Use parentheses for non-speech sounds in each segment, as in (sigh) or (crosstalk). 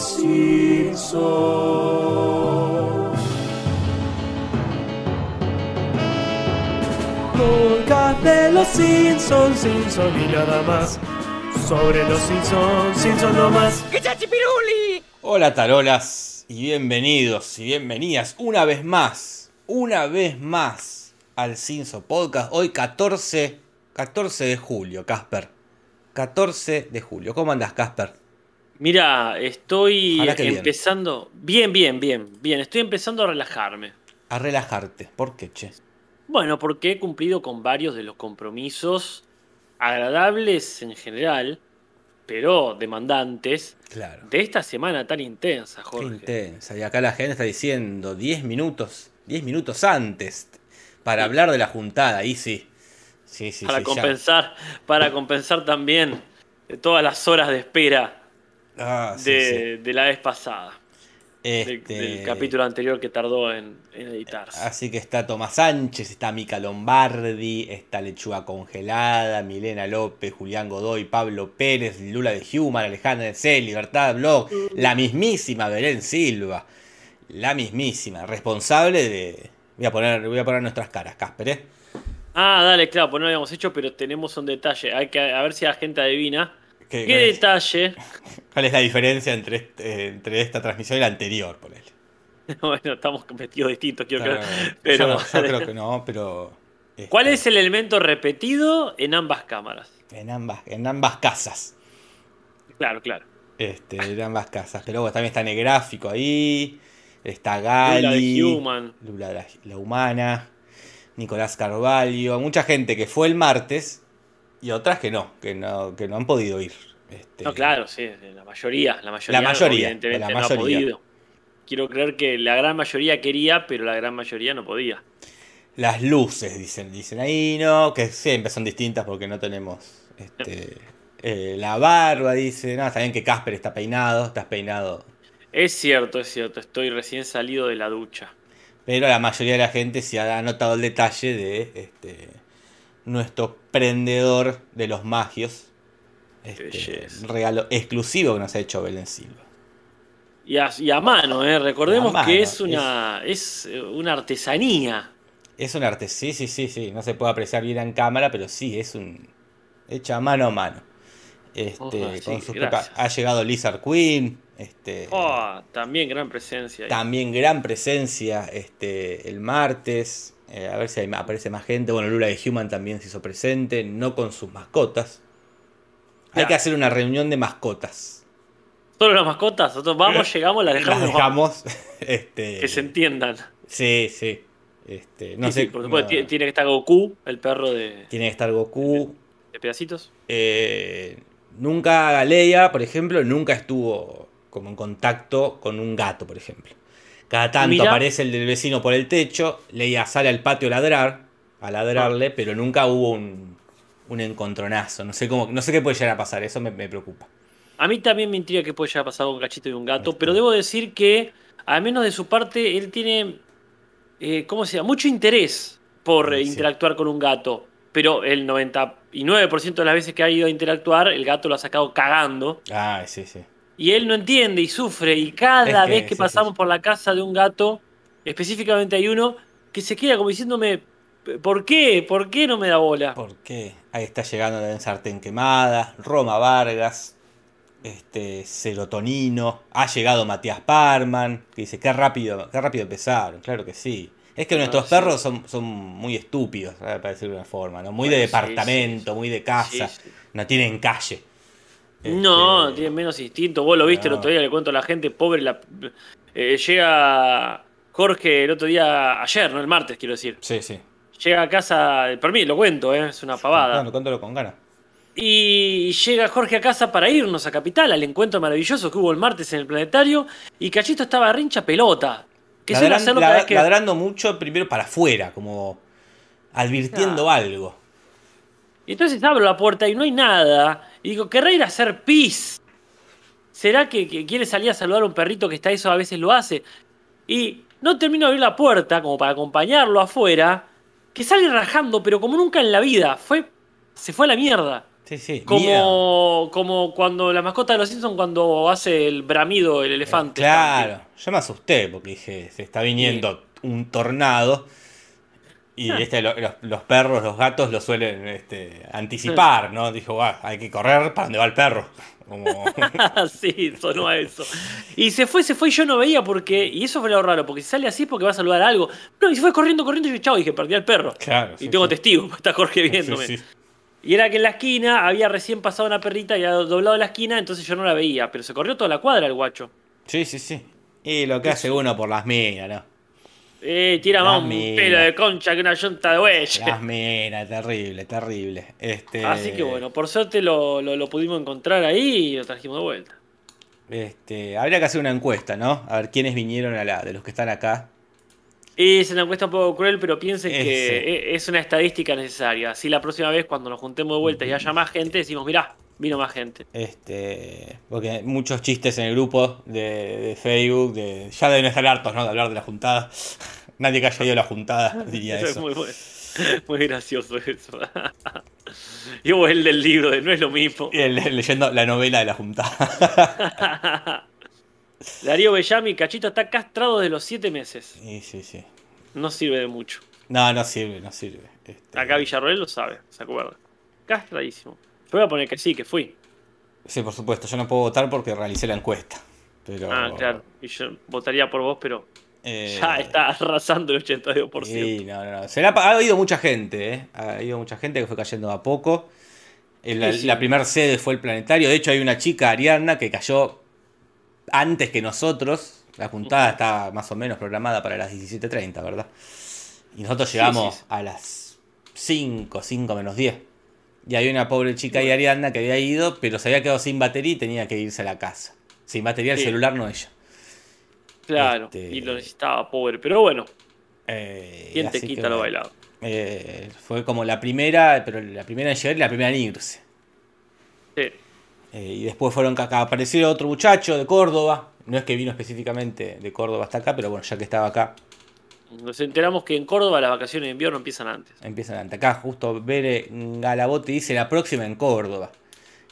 Simpson. Podcast de los Simpsons, Simpson y nada más. Sobre los Simpsons, Simpson no más. Hola tarolas y bienvenidos y bienvenidas una vez más, una vez más al Cinso Podcast. Hoy 14, 14 de julio, Casper. 14 de julio. ¿Cómo andas, Casper? Mira, estoy bien. empezando. Bien. bien, bien, bien. Estoy empezando a relajarme. A relajarte. ¿Por qué, che? Bueno, porque he cumplido con varios de los compromisos agradables en general, pero demandantes, Claro. de esta semana tan intensa, Qué Jorge. intensa. Y acá la gente está diciendo 10 minutos, 10 minutos antes para hablar de la juntada. Ahí sí. Sí, sí, para sí, ya. compensar, para compensar también de todas las horas de espera Ah, sí, de, de la vez pasada, del, Este, del capítulo anterior que tardó en, en editarse. Así que está Tomás Sánchez, está Mica Lombardi, está Lechuga Congelada, Milena López, Julián Godoy, Pablo Pérez, Lula de Human, Alejandra de C, Libertad Blog, la mismísima Belén Silva, la mismísima, responsable de... Voy a poner, voy a poner nuestras caras, Casper, ¿eh? Ah, dale, claro, pues no lo habíamos hecho, pero tenemos un detalle. Hay que a ver si la gente adivina. ¿Qué- ¿Qué cuál, es, detalle? cuál es la diferencia entre, este- entre esta transmisión y la anterior? Ponele. (laughs) bueno, estamos vestidos distintos, quiero Claro, creer. Pero, yo, yo (laughs) creo que no, pero... este, ¿Cuál es el elemento repetido en ambas cámaras? En ambas, en ambas casas. Claro, claro. Este, en ambas casas. Pero bueno, también está Negráfico ahí. Está Lula de Gali. Human. Lula la, la humana. Nicolás Carvalho. Mucha gente que fue el martes. Y otras que no, que no, que no han podido ir. Este, No, claro, sí, la mayoría. La mayoría, La mayoría, evidentemente, la no ha mayoría. podido. Quiero creer que la gran mayoría quería, pero la gran mayoría no podía. Las luces, dicen, dicen ahí, ¿no? Que siempre son distintas porque no tenemos. Este, eh, la barba, dice. No, está bien que Casper está peinado. Estás peinado. Es cierto, es cierto. Estoy recién salido de la ducha. Pero la mayoría de la gente se ha notado el detalle de este, nuestro prendedor de los magios. Este, belleza. regalo exclusivo que nos ha hecho Belén Silva. Y a, y a mano, ¿eh? Recordemos A mano, que es una, es eh, una artesanía. Es un arte, sí, sí, sí, sí. No se puede apreciar bien en cámara, pero sí, es un. hecha mano a mano. Este, sí, con sus ha llegado Lizard Queen. Este, Oh, también gran presencia. También gran presencia este, el martes. Eh, a ver si hay- aparece más gente. Bueno, Lula de Human también se hizo presente, no con sus mascotas. Hay que hacer una reunión de mascotas. Solo las mascotas, nosotros vamos, (laughs) llegamos, las dejamos, Las dejamos. (laughs) este, que se entiendan. Sí, sí. Este, no Sí, sé. sí, por supuesto, no- tiene- que estar Goku, el perro de, tiene que estar Goku. de pedacitos. Eh, nunca Leia, por ejemplo, nunca estuvo como en contacto con un gato, por ejemplo. Cada tanto aparece el del vecino por el techo, Leia sale al patio a ladrar, a ladrarle, Ah. pero nunca hubo un, un encontronazo. No sé cómo, no sé qué puede llegar a pasar, eso me, me preocupa. A mí también me intriga que puede llegar a pasar con un cachito y un gato, pero debo decir que, al menos de su parte, él tiene, eh, ¿cómo se llama? Mucho interés por Sí. interactuar con un gato. Pero el 99% de las veces que ha ido a interactuar, el gato lo ha sacado cagando. Ah, sí, sí. Y él no entiende y sufre. Y cada Es que, vez que pasamos por la casa de un gato, específicamente hay uno que se queda como diciéndome, ¿por qué? ¿Por qué no me da bola? ¿Por qué? Ahí está llegando la sartén quemada, Roma Vargas, este, Serotonino, ha llegado Matías Parman, que dice, qué rápido, qué rápido empezaron, claro que sí. Es que Ah, nuestros sí. perros son, son muy estúpidos, eh, para decirlo de una forma, ¿no? Muy de Bueno, departamento, sí, muy de casa, no tienen calle. No, Este, tiene menos instinto. Vos lo viste el no. otro día, le cuento a la gente, pobre. La, eh, llega Jorge el otro día, ayer, no el martes, quiero decir. Sí, sí. Llega a casa, por mí, lo cuento, eh, es una pavada. Cuéntalo, cuéntalo con ganas. Y llega Jorge a casa para irnos a Capital, al encuentro maravilloso que hubo el martes en el planetario. Y Cachito estaba rincha pelota. Que Ladran- vez que. Ladrando mucho primero para afuera, como advirtiendo algo. Y entonces abro la puerta y no hay nada. Y digo, querrá ir a hacer pis. ¿Será que, que quiere salir a saludar a un perrito que está eso? A veces lo hace. Y no termino de abrir la puerta como para acompañarlo afuera. Que sale rajando, pero como nunca en la vida. Fue, se fue a la mierda. Sí, sí. miedo. Como, como cuando la mascota de los Simpsons cuando hace el bramido el elefante. Claro, yo me asusté porque dije, se está viniendo un tornado. Y Ah. este, lo- los, los perros, los gatos lo suelen este, anticipar, ¿no? Dijo, "Guau, hay que correr para donde va el perro. Como, (laughs) sí, sonó a eso. Y se fue, se fue y yo no veía porque. Y eso fue lo raro, porque si sale así es porque va a saludar algo. No, y se fue corriendo, corriendo y yo, chao, dije, perdí al perro. claro. Y sí, tengo sí. testigos, (laughs) está Jorge viéndome. Sí, sí. Y era que en la esquina había recién pasado una perrita y había doblado la esquina, entonces yo no la veía. Pero se corrió toda la cuadra el guacho. Sí, sí, sí. Y lo que hace uno por las minas, ¿no? Eh, tira más un pelo de concha que una yunta de buey. Las minas, terrible, terrible. Este, Así que bueno, por suerte lo, lo- lo pudimos encontrar ahí y lo trajimos de vuelta. Este, habría que hacer una encuesta, ¿no? A ver quiénes vinieron a la, de los que están acá. Y es una encuesta un poco cruel, pero piensen Ese. que e- es una estadística necesaria. Así la próxima vez cuando nos juntemos de vuelta y haya más gente, decimos, mirá, vino más gente. Este, porque muchos chistes en el grupo de, de Facebook, de, ya deben estar hartos, ¿no? De hablar de la juntada. (laughs) Nadie que haya ido a la juntada (laughs) diría Eso es eso. muy, bueno. (laughs) muy gracioso eso. y hubo el del libro de no es lo mismo. Y el- leyendo la novela de la juntada. Darío Bellamy, Cachito está castrado de los siete meses. Sí, sí, sí. No sirve de mucho. No, no sirve, no sirve. Este, Acá Villarroel lo sabe, se acuerda. Castradísimo. Yo voy a poner que sí, que fui. Sí, por supuesto. Yo no puedo votar porque realicé la encuesta. Pero, Ah, claro. Y yo votaría por vos, pero eh, ya está arrasando el 82%. Sí, no, no, no. Se la ha, ha ido mucha gente, ¿eh? Ha ido mucha gente que fue cayendo a poco. El- la Sí, sí. la primera sede fue el planetario. De hecho, hay una chica, Ariadna, que cayó antes que nosotros. La juntada estaba más o menos programada para las 17.30, ¿verdad? Y nosotros llegamos sí. a las 5, 5 menos 10. Y hay una pobre chica y Ariadna que había ido, pero se había quedado sin batería y tenía que irse a la casa. Sin batería el celular, no ella. Claro, Este- y lo necesitaba, pobre. Pero bueno, Eh, ¿quién te quita lo bueno. bailado? Eh, fue como la primera, pero la primera en llegar y la primera en irse. Sí. Eh, y después fueron que acá apareció otro muchacho de Córdoba. No es que vino específicamente de Córdoba hasta acá, pero bueno, ya que estaba acá, Nos enteramos que en Córdoba las vacaciones de invierno empiezan antes. empiezan ante acá. Justo Bere Galabote dice la próxima en Córdoba.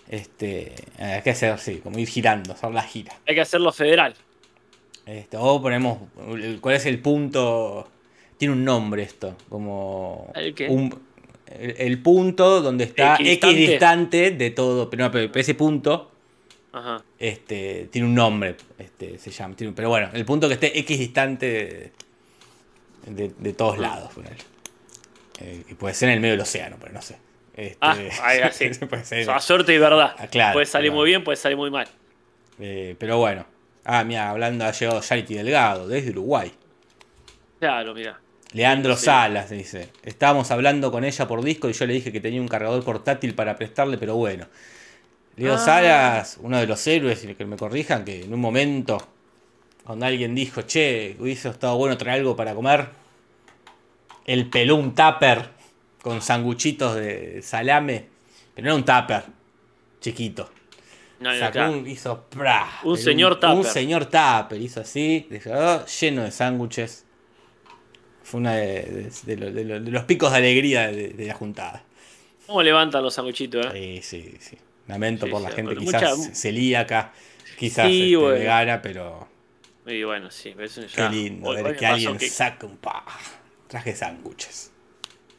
Este, hay que hacer así, como ir girando, hacer la gira. Hay que hacerlo federal. Este, o ponemos, ¿cuál es el punto? Tiene un nombre esto, como ¿El qué? un- el, el punto donde está Equidistante. equidistante de todo, pero, no, pero ese punto Ajá. este, tiene un nombre, este, se llama, tiene- pero bueno, el punto que esté equidistante de, de, de todos lados, ponele. Eh, que puede ser en el medio del océano, pero no sé. Este, Ah, ahí así. (laughs) puede ser. A suerte y verdad. Ah, claro, puede salir claro. muy bien, puede salir muy mal. Eh, pero bueno. Ah, mira, hablando ha llegado Charity Delgado, desde Uruguay. Claro, mira. Leandro Sí. Salas dice, estábamos hablando con ella por disco y yo le dije que tenía un cargador portátil para prestarle, pero bueno. Leo Ah. Salas, uno de los héroes, y que me corrijan, que en un momento, cuando alguien dijo, che, hubiese estado bueno traer algo para comer, el peló un tupper con sanguchitos de salame, pero no era un tupper, chiquito. No, no, Sacó un, hizo ¡pra! Un señor Un tupper. señor tupper, hizo así, dejó lleno de sándwiches. Fue una de, de- de lo- de lo- de los picos de alegría de, la juntada. ¿Cómo levantan los sanguchitos, eh? Sí, sí, sí. Lamento Sí, por la sí, gente quizás mucha- celíaca, quizás Sí, este, bueno. vegana, pero Y bueno, sí, eso qué ya- lindo hoy- ver hoy que alguien que- saca un pa. Traje sándwiches.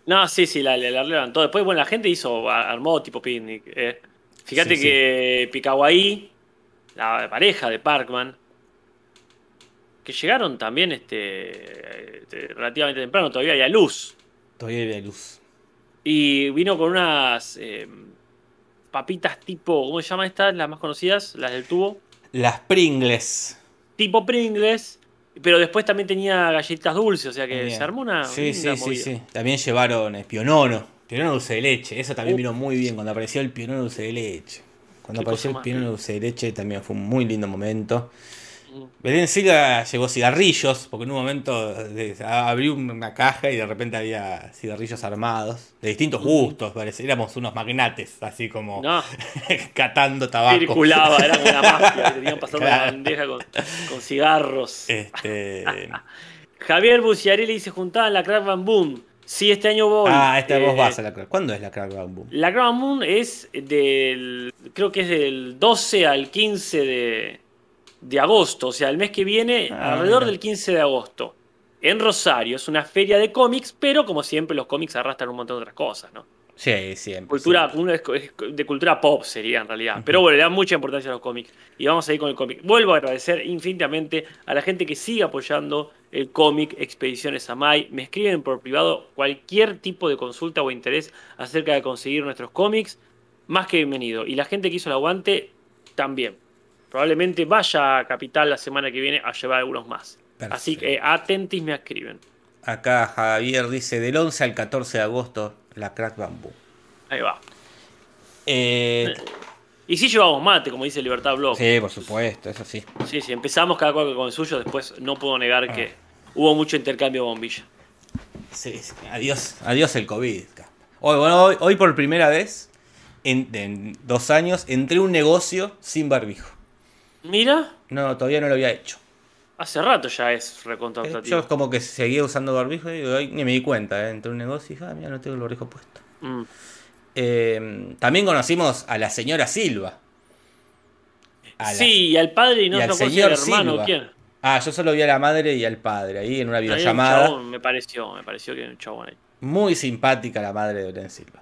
No, sí, sí, la, la, la levantó. Después, bueno, la gente hizo, armó tipo picnic. eh. Fíjate Sí, que Picaguaí, la pareja de Parkman, que llegaron también este, este, relativamente temprano, todavía había luz. Todavía hay luz. Y vino con unas eh, papitas tipo, ¿cómo se llama estas? Las más conocidas, las del tubo. Las Pringles. Tipo Pringles. Pero después también tenía galletitas dulces, o sea que Bien. se armó una. Sí, sí, sí, movida. sí. También llevaron eh, pionono. Pionono dulce de leche. Eso también Uh. vino muy bien cuando apareció el pionono dulce de leche. Cuando apareció el pionono dulce de leche también fue un muy lindo momento. Belén Silva llevó cigarrillos, porque en un momento abrió una caja y de repente había cigarrillos armados, de distintos gustos, parece. Éramos unos magnates, así como No, (laughs) catando tabaco. circulaba, era como una (laughs) mafia que tenían pasando la Claro. bandeja con, con cigarros. Este, (laughs) Javier Buciarelli se juntaba en la Crack Bam Boom. Sí, este año voy. Ah, vos Eh, vas a la crack. ¿Cuándo es la crack Bam Boom? La Crown Moon es del. Creo que es del 12 al 15 de, de agosto. O sea, el mes que viene, Ah, alrededor mira. del 15 de agosto. En Rosario. Es una feria de cómics, pero como siempre, los cómics arrastran un montón de otras cosas, ¿no? Sí, siempre. Cultura, siempre. de cultura pop sería en realidad. Pero bueno, le da mucha importancia a los cómics. Y vamos a ir con el cómic. Vuelvo a agradecer infinitamente a la gente que sigue apoyando el cómic Expediciones Amai. Me escriben por privado cualquier tipo de consulta o interés acerca de conseguir nuestros cómics. Más que bienvenido. Y la gente que hizo el aguante también. Probablemente vaya a Capital la semana que viene a llevar algunos más. Así que atentis me escriben. Acá Javier dice del 11 al 14 de agosto la crack bambú. Ahí va. Eh, Y si llevamos mate, como dice Libertad Blog. sí, por supuesto, eso sí. Sí, sí, empezamos cada cual con el suyo, después no puedo negar que hubo mucho intercambio de bombilla. Sí, sí. Adiós, adiós el COVID. Hoy, bueno, hoy, hoy por primera vez en, en dos años entré un negocio sin barbijo. Mira, No, todavía no lo había hecho. hace rato ya es Eh, recontractativo. Yo como que seguía usando barbijo y hoy ni me di cuenta. eh. Entré un negocio y dije, ah, mira, no tengo el barbijo puesto. Mm. Eh, también conocimos a la señora Silva. La- Sí, y al padre y no y al es señor hermano, Silva. ¿quién? Ah, yo solo vi a la madre y al padre ahí en una un videollamada. chabón, me pareció, me pareció que era un chabón ahí. Muy simpática la madre de Belén Silva.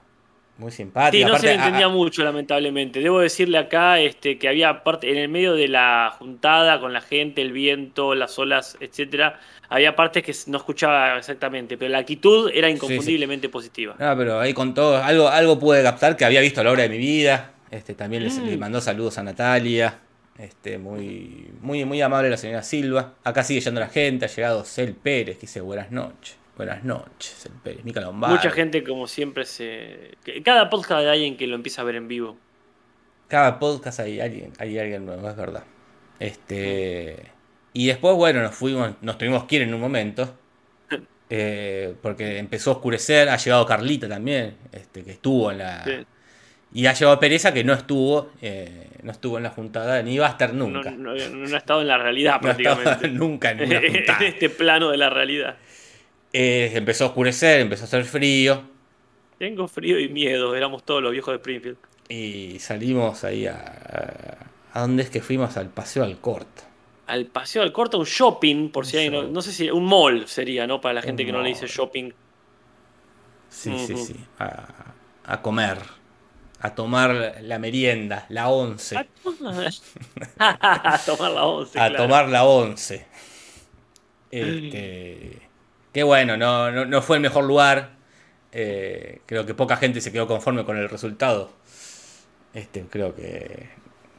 Muy simpática. Sí, no Aparte, se le a- entendía a- mucho, lamentablemente. Debo decirle acá este, que había parte, en el medio de la juntada con la gente, el viento, las olas, etcétera, había partes que no escuchaba exactamente, pero la actitud era inconfundiblemente positiva. No, pero ahí con todo, algo, algo pude captar que había visto la obra de mi vida. Este, también les- Mm. le mandó saludos a Natalia. Este, muy, muy, muy amable la señora Silva. Acá sigue yendo la gente, ha llegado Cel Pérez, que dice buenas noches. Buenas noches, Cel Pérez. Mica Lombardi. Mucha gente, como siempre, se. Cada podcast hay alguien que lo empieza a ver en vivo. Cada podcast hay alguien, hay alguien nuevo, es verdad. Este. Y después, bueno, nos fuimos, nos tuvimos que ir en un momento. (laughs) eh, porque empezó a oscurecer, ha llegado Carlita también, este, que estuvo en la. Sí. Y ha llegado Pereza que no estuvo, eh, no estuvo en la juntada, ni va a estar No, nunca. no- no ha estado en la realidad (laughs) No ha prácticamente. nunca en una (laughs) en juntada. este plano de la realidad. Eh, empezó a oscurecer, empezó a hacer frío. Tengo frío y miedo, éramos todos los viejos de Springfield. Y salimos ahí a. ¿A, dónde es que fuimos? Al paseo al corto. Al paseo al corto, un shopping, por si hay, no, no sé si, un mall sería, ¿no? Para la gente Un que no le dice shopping. Sí, sí, sí. A, a comer. A tomar la merienda, la once. A (laughs) tomar, (laughs) a tomar la once, a claro. tomar la once. Este, qué bueno, no, no, no fue el mejor lugar. Eh, creo que poca gente se quedó conforme con el resultado. Este, creo que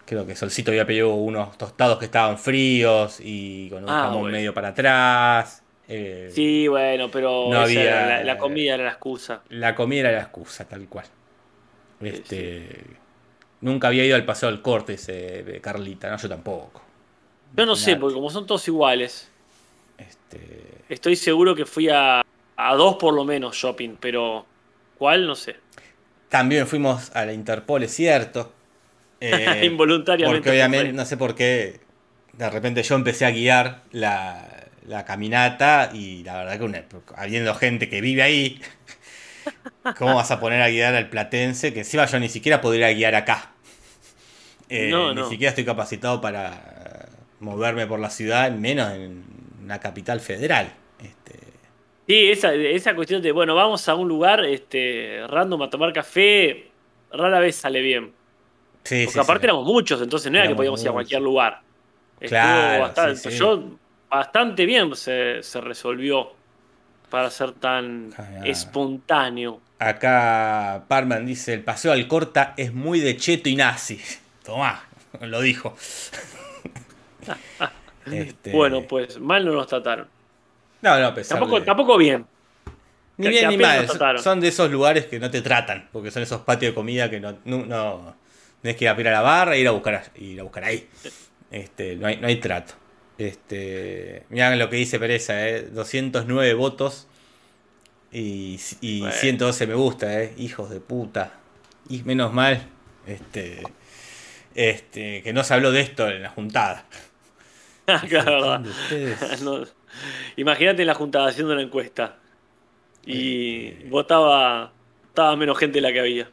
creo que Solcito había pedido unos tostados que estaban fríos y con un Ah, jamón bueno. medio para atrás. Eh, Sí, bueno, pero No era había- la, la comida era la excusa. La comida era la excusa, tal cual. Este, Nunca había ido al paseo del corte ese de Carlita, no, yo tampoco. Yo no sé, porque como son todos iguales, Este, estoy seguro que fui a, a dos por lo menos shopping, pero ¿cuál? No sé. También fuimos a la Interpol, es cierto. (laughs) Eh, Involuntariamente. Porque obviamente, no sé por qué, de repente yo empecé a guiar la, la caminata y la verdad que una- habiendo gente que vive ahí, (laughs) ¿cómo vas a poner a guiar al platense? Que encima yo ni siquiera podría guiar acá. Eh, No, ni no. siquiera estoy capacitado para moverme por la ciudad, menos en una capital federal. Este, Sí, esa, esa cuestión de, bueno, vamos a un lugar este, random a tomar café, rara vez sale bien. sí, Porque sí, aparte sí. éramos muchos, entonces no era que podíamos ir a cualquier lugar. Claro, bastante. Yo, bastante bien se, se resolvió para ser tan Ah. espontáneo. Acá Parman dice, el paseo al corta es muy de cheto y nazi. (laughs) Tomá, lo dijo. (laughs) Este, Bueno, pues mal no nos trataron. No, no, pesar Tampoco, de- tampoco bien. Ni que- bien que ni mal. Son de esos lugares que no te tratan, porque son esos patios de comida que no, no, no- tenés que ir a ir a la barra e ir a buscar, a- ir a buscar ahí. Este, no, hay, no hay trato. Este, mirá lo que dice Pereza, eh, 209 votos y, y Bueno. 112 me gusta, eh, hijos de puta. Y menos mal, este, este, que no se habló de esto en la juntada. (laughs) Claro. (laughs) No, Imagínate en la juntada haciendo una encuesta. Y votaba, votaba menos gente de la que había.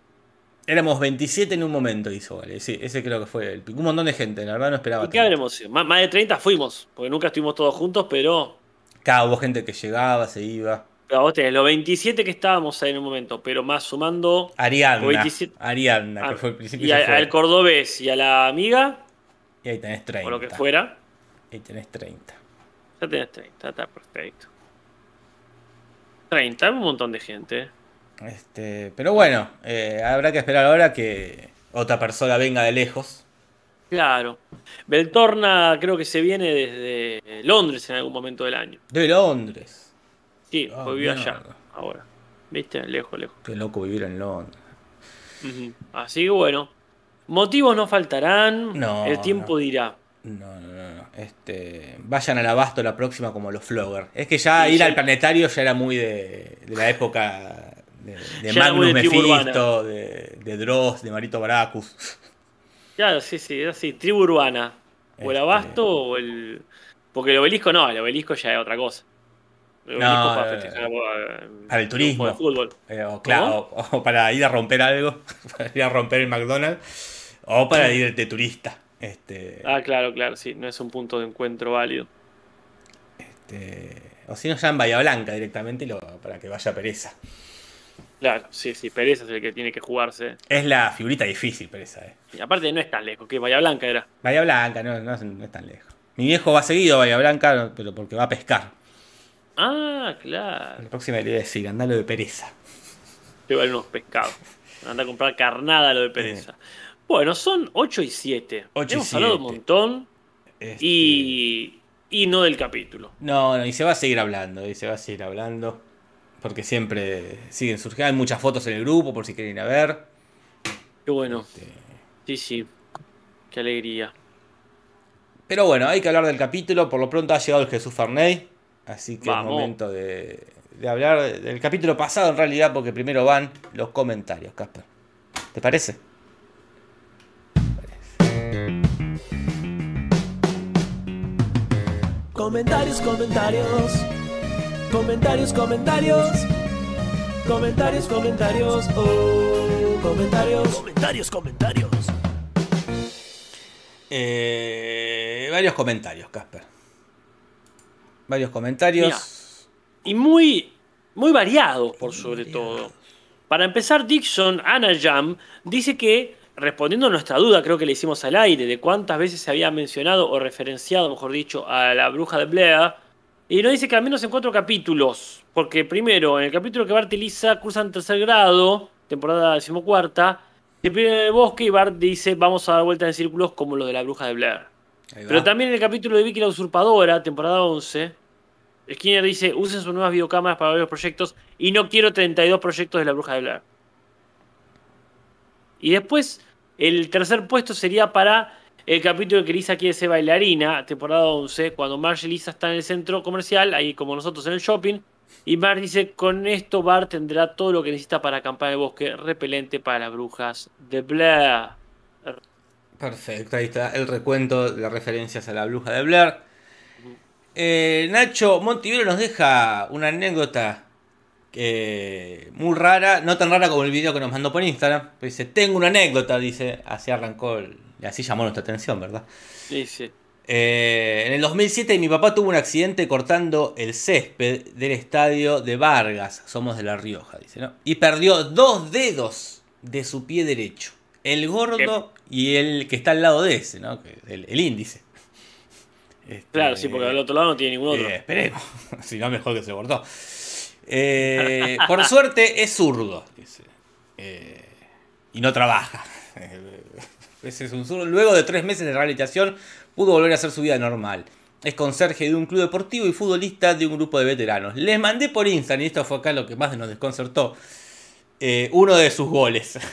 Éramos 27 en un momento, hizo, vale. Sí, ese creo que fue el pico. Un montón de gente, la verdad no esperaba. ¿Y qué habremos? Más, más de 30 fuimos, porque nunca estuvimos todos juntos, pero Cada hubo gente que llegaba, se iba. pero vos tenés los 27 que estábamos ahí en un momento, pero más sumando Ariadna. 27. Ariadna, que fue el principio. y a- fue. al cordobés y a la amiga, Y ahí tenés 30. o lo que fuera, Ahí tenés 30. ya tenés 30, está perfecto. 30, un montón de gente. Este, pero bueno, eh, habrá que esperar ahora que otra persona venga de lejos. Claro. Beltorna creo que se viene desde Londres en algún momento del año. De Londres. Sí, Ah, pues vive allá ahora. ¿Viste? Lejos, lejos. Qué loco vivir en Londres. Así que bueno. Motivos no faltarán. No, el tiempo no. dirá. No, no, no, no. Este, vayan al abasto la próxima como los Flogger. Es que ya Sí, ir al planetario ya era muy de, de la época de, de era Magnus Mephisto, de, de Dross, de Marito Baracus. Claro, sí, sí, es así. Tribu urbana. O el Este- abasto o el. Porque el obelisco no, el obelisco ya es otra cosa. El No, obelisco para eh, festejar para el turismo. Fútbol. Eh, o, claro, o, o para ir a romper algo, (laughs) para ir a romper el McDonald's, o para ir de turista. Este, Ah, claro, claro, sí. No es un punto de encuentro válido. este, o si no, ya en Bahía Blanca directamente lo- para que vaya Pereza. Claro, sí, sí. Pereza es el que tiene que jugarse. Es la figurita difícil, Pereza. Eh. Y aparte no es tan lejos, que Bahía Blanca era. Bahía Blanca, no, no es- no es tan lejos. Mi viejo va seguido a Bahía Blanca, pero porque va a pescar. Ah, claro. La próxima le voy a decir, andalo de pereza. Llevar unos pescados. Anda a comprar carnada lo de pereza. Bueno, son 8 y 7. 8 y Hemos hablado un 7. montón Este, y, y no del capítulo. No, no, y se va a seguir hablando, y se va a seguir hablando. Porque siempre siguen surgiendo. Hay muchas fotos en el grupo por si quieren ir a ver. Qué bueno. Este, Sí, sí. Qué alegría. Pero bueno, hay que hablar del capítulo. Por lo pronto ha llegado el Jesús Farney. Así que Vamos. es momento de, de hablar del capítulo pasado en realidad, porque primero van los comentarios, Casper. ¿Te parece? Comentarios, comentarios. Comentarios, comentarios. Comentarios, comentarios. Oh, comentarios. Comentarios, comentarios. Eh, varios comentarios, Casper. Varios comentarios. Y muy, muy variados, por sobre todo. Para empezar, Dixon Anajam dice que, respondiendo a nuestra duda, creo que le hicimos al aire, de cuántas veces se había mencionado o referenciado, mejor dicho, a la bruja de Blair, y nos dice que al menos en cuatro capítulos. Porque primero, en el capítulo que Bart y Lisa cruzan tercer grado, temporada decimocuarta, se pierden en el bosque y Bart dice vamos a dar vueltas en círculos como lo de la bruja de Blair. Pero también en el capítulo de Vicky la usurpadora, temporada 11, Skinner dice, usen sus nuevas videocámaras para ver los proyectos y no quiero 32 proyectos de la bruja de Blair. Y después, el tercer puesto sería para el capítulo que Lisa quiere ser bailarina, temporada 11, cuando Marge y Lisa están en el centro comercial, ahí como nosotros en el shopping, y Marge dice, con esto Bart tendrá todo lo que necesita para acampar en el bosque repelente para las brujas de Blair. Perfecto, ahí está el recuento de las referencias a la bruja de Blair. Eh, Nacho Montivero nos deja una anécdota eh, muy rara, no tan rara como el video que nos mandó por Instagram. Pero dice, tengo una anécdota, dice, así arrancó, el- y así llamó nuestra atención, ¿verdad? Dice, Eh, en el 2007 mi papá tuvo un accidente cortando el césped del estadio de Vargas, somos de La Rioja, dice, ¿no? Y perdió dos dedos de su pie derecho, el gordo y el que está al lado de ese, ¿no? El, el índice. Este, claro, sí, porque al otro lado no tiene ningún otro. eh, esperemos, (laughs) si no mejor que se cortó. Eh, por suerte es zurdo. Eh, y no trabaja. (laughs) Ese es un zurdo. Luego de tres meses de rehabilitación pudo volver a hacer su vida normal. Es conserje de un club deportivo y futbolista de un grupo de veteranos. Les mandé por Instagram, y esto fue acá lo que más nos desconcertó, eh, uno de sus goles. (laughs)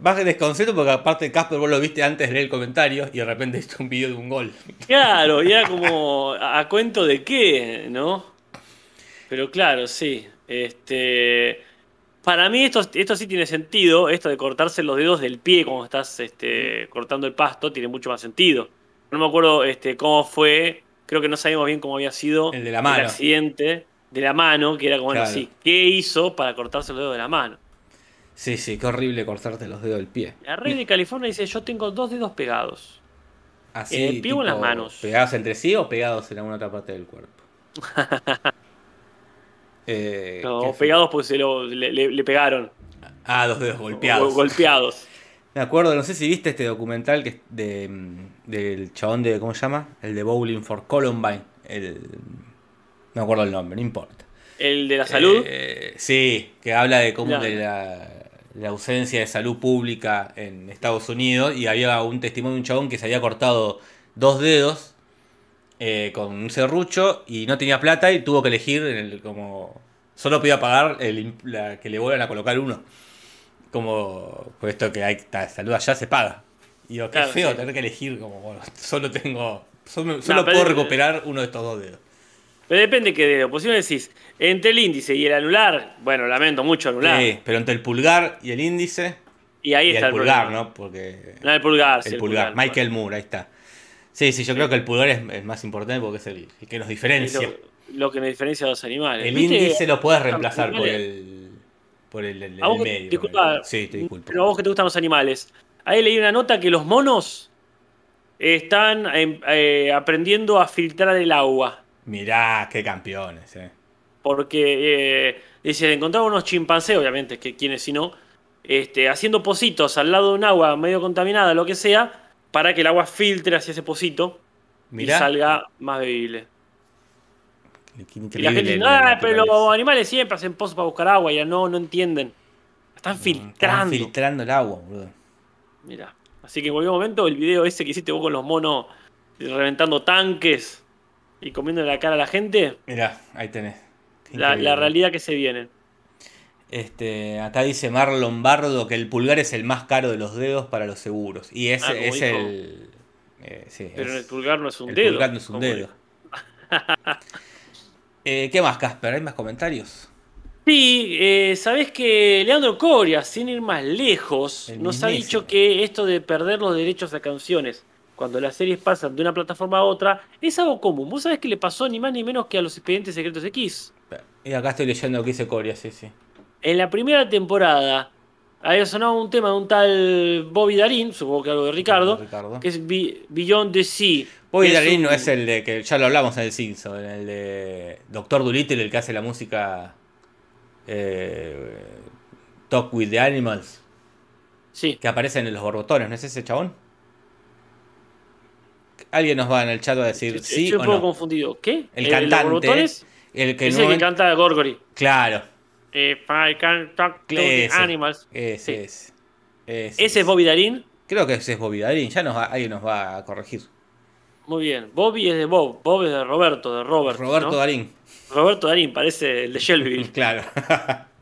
Más desconcerto porque aparte Casper vos lo viste antes de leer el comentario y de repente viste un video de un gol. Claro, y era como a cuento de qué, ¿no? Pero claro, sí. Este, para mí esto, esto sí tiene sentido, esto de cortarse los dedos del pie cuando estás este, cortando el pasto, tiene mucho más sentido. No me acuerdo este, cómo fue, creo que no sabíamos bien cómo había sido El de la mano. accidente. de la mano, que era como, bueno, Claro. sí, ¿qué hizo para cortarse los dedos de la mano? Sí, sí, qué horrible cortarte los dedos del pie. La rey de California dice, yo tengo dos dedos pegados. Así, ¿En el pie o en las manos? ¿Pegados entre sí o pegados en alguna otra parte del cuerpo? (laughs) Eh, No, pegados pues se lo, le, le- le pegaron. Ah, dos dedos golpeados. Go- golpeados. (laughs) Me acuerdo, no sé si viste este documental que es de, mm, del chabón de, ¿cómo se llama? El de Bowling for Columbine. El, no me acuerdo el nombre, no importa. El de la salud. Eh, sí, que habla de cómo Claro. de la, la ausencia de salud pública en Estados Unidos y había un testimonio de un chabón que se había cortado dos dedos eh, con un serrucho y no tenía plata y tuvo que elegir el- como solo podía pagar el, la, que le vuelvan a colocar uno. Como puesto que hay salud allá se paga. Y digo, qué Claro, feo sí. tener que elegir como bueno, (laughs) solo tengo solo, solo puedo recuperar uno de estos dos dedos. Pero depende qué dedo. Pues si me decís, entre el índice y el anular, bueno, lamento mucho anular. Sí, pero entre el pulgar y el índice Y ahí y está el el, pulgar, problema. ¿no? Porque No, el pulgar, sí, el pulgar, Michael Moore, ahí está. Sí, sí, yo creo que el pulgar es, es más importante porque es el, el que nos diferencia. lo, lo que nos diferencia de los animales. El ¿Viste? índice lo puedes reemplazar por el por el, A medio. disculpa, Sí, te disculpo. Pero a vos que te gustan los animales. Ahí leí una nota que los monos están em, eh, aprendiendo a filtrar el agua. Mirá, qué campeones, eh. Porque, eh, dice, encontraron unos chimpancés, obviamente, que quienes si no, este, haciendo pocitos al lado de un agua medio contaminada, lo que sea, para que el agua filtre hacia ese pocito Mirá. y salga más bebible. Qué Y la gente dice, ah, pero los animales siempre hacen pozos para buscar agua, ya no, no entienden. Están Están filtrando. filtrando el agua, boludo. Mira. Así que en cualquier momento el video ese que hiciste vos con los monos reventando tanques y comiendo la cara a la gente, Mirá, ahí tenés. La, la realidad que se viene. Este, acá dice Marlon Bardo que el pulgar es el más caro de los dedos para los seguros. Y ese Ah, es el. eh, sí, Pero es- el pulgar no es un el dedo. pulgar no es un dedo. (laughs) Eh, ¿Qué más, Casper? ¿Hay más comentarios? Sí, eh, sabés que Leandro Coria, sin ir más lejos, El nos ha dicho que esto de perder los derechos a canciones cuando las series pasan de una plataforma a otra es algo común. ¿Vos sabés que le pasó ni más ni menos que a los expedientes secretos X? Y acá estoy leyendo lo que dice Coria, sí, sí. En la primera temporada había sonado un tema de un tal Bobby Darin, supongo que algo de Ricardo, Ricardo. que es Be- Beyond the Sea. Bobby un- no es el de que ya lo hablamos en el Simpson, en el de Doctor Dolittle, el que hace la música eh, Talk with the Animals, Sí, que aparece en los borbotones, ¿no es ese chabón? Alguien nos va en el chat a decir sí estoy o un poco no. confundido. ¿Qué? El los cantante, borbotones? El que es el que canta Gorgory. Claro, If I can talk to the Ese. animals. ese Sí. es. Ese, Ese es Bobby Darin. Creo que ese es Bobby Darin, ya nos va- alguien nos va a corregir. Muy bien. Bobby es de Bob. Bob es de Roberto, de Robert. Roberto ¿no? Darín, Roberto Darín, parece el de Shelbyville. (laughs) claro. (laughs)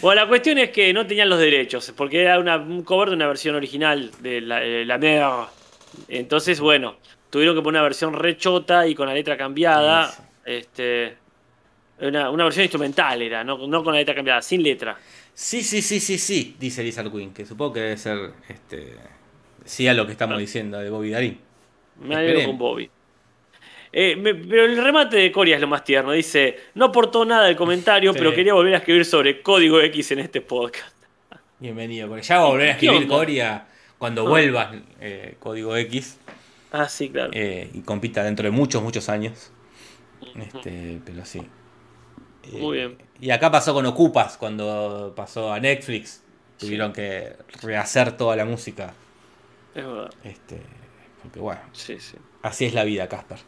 Bueno, la cuestión es que no tenían los derechos, porque era una- un cover de una versión original de la, eh, la Mer. Entonces, bueno, tuvieron que poner una versión rechota y con la letra cambiada. Sí, Este, una, una versión instrumental era, no, no con la letra cambiada, sin letra. Sí, sí, sí, sí, sí, dice Lizard Queen, que supongo que debe ser este sí a lo que estamos diciendo de Bobby Darín. Me alegro con Bobby. Eh, me- pero el remate de Coria es lo más tierno. Dice, no aportó nada del comentario, (laughs) Sí. pero quería volver a escribir sobre código X en este podcast. Bienvenido, porque ya va a volver a ¿Qué escribir? Coria cuando Ah. vuelva eh, Código X Ah, sí, claro. eh, y compita dentro de muchos, muchos años. Este, pero sí. Eh, Muy bien. Y acá pasó con Ocupas, cuando pasó a Netflix. Tuvieron que rehacer toda la música. Es verdad. Este, porque bueno, Sí, sí. así es la vida, Casper.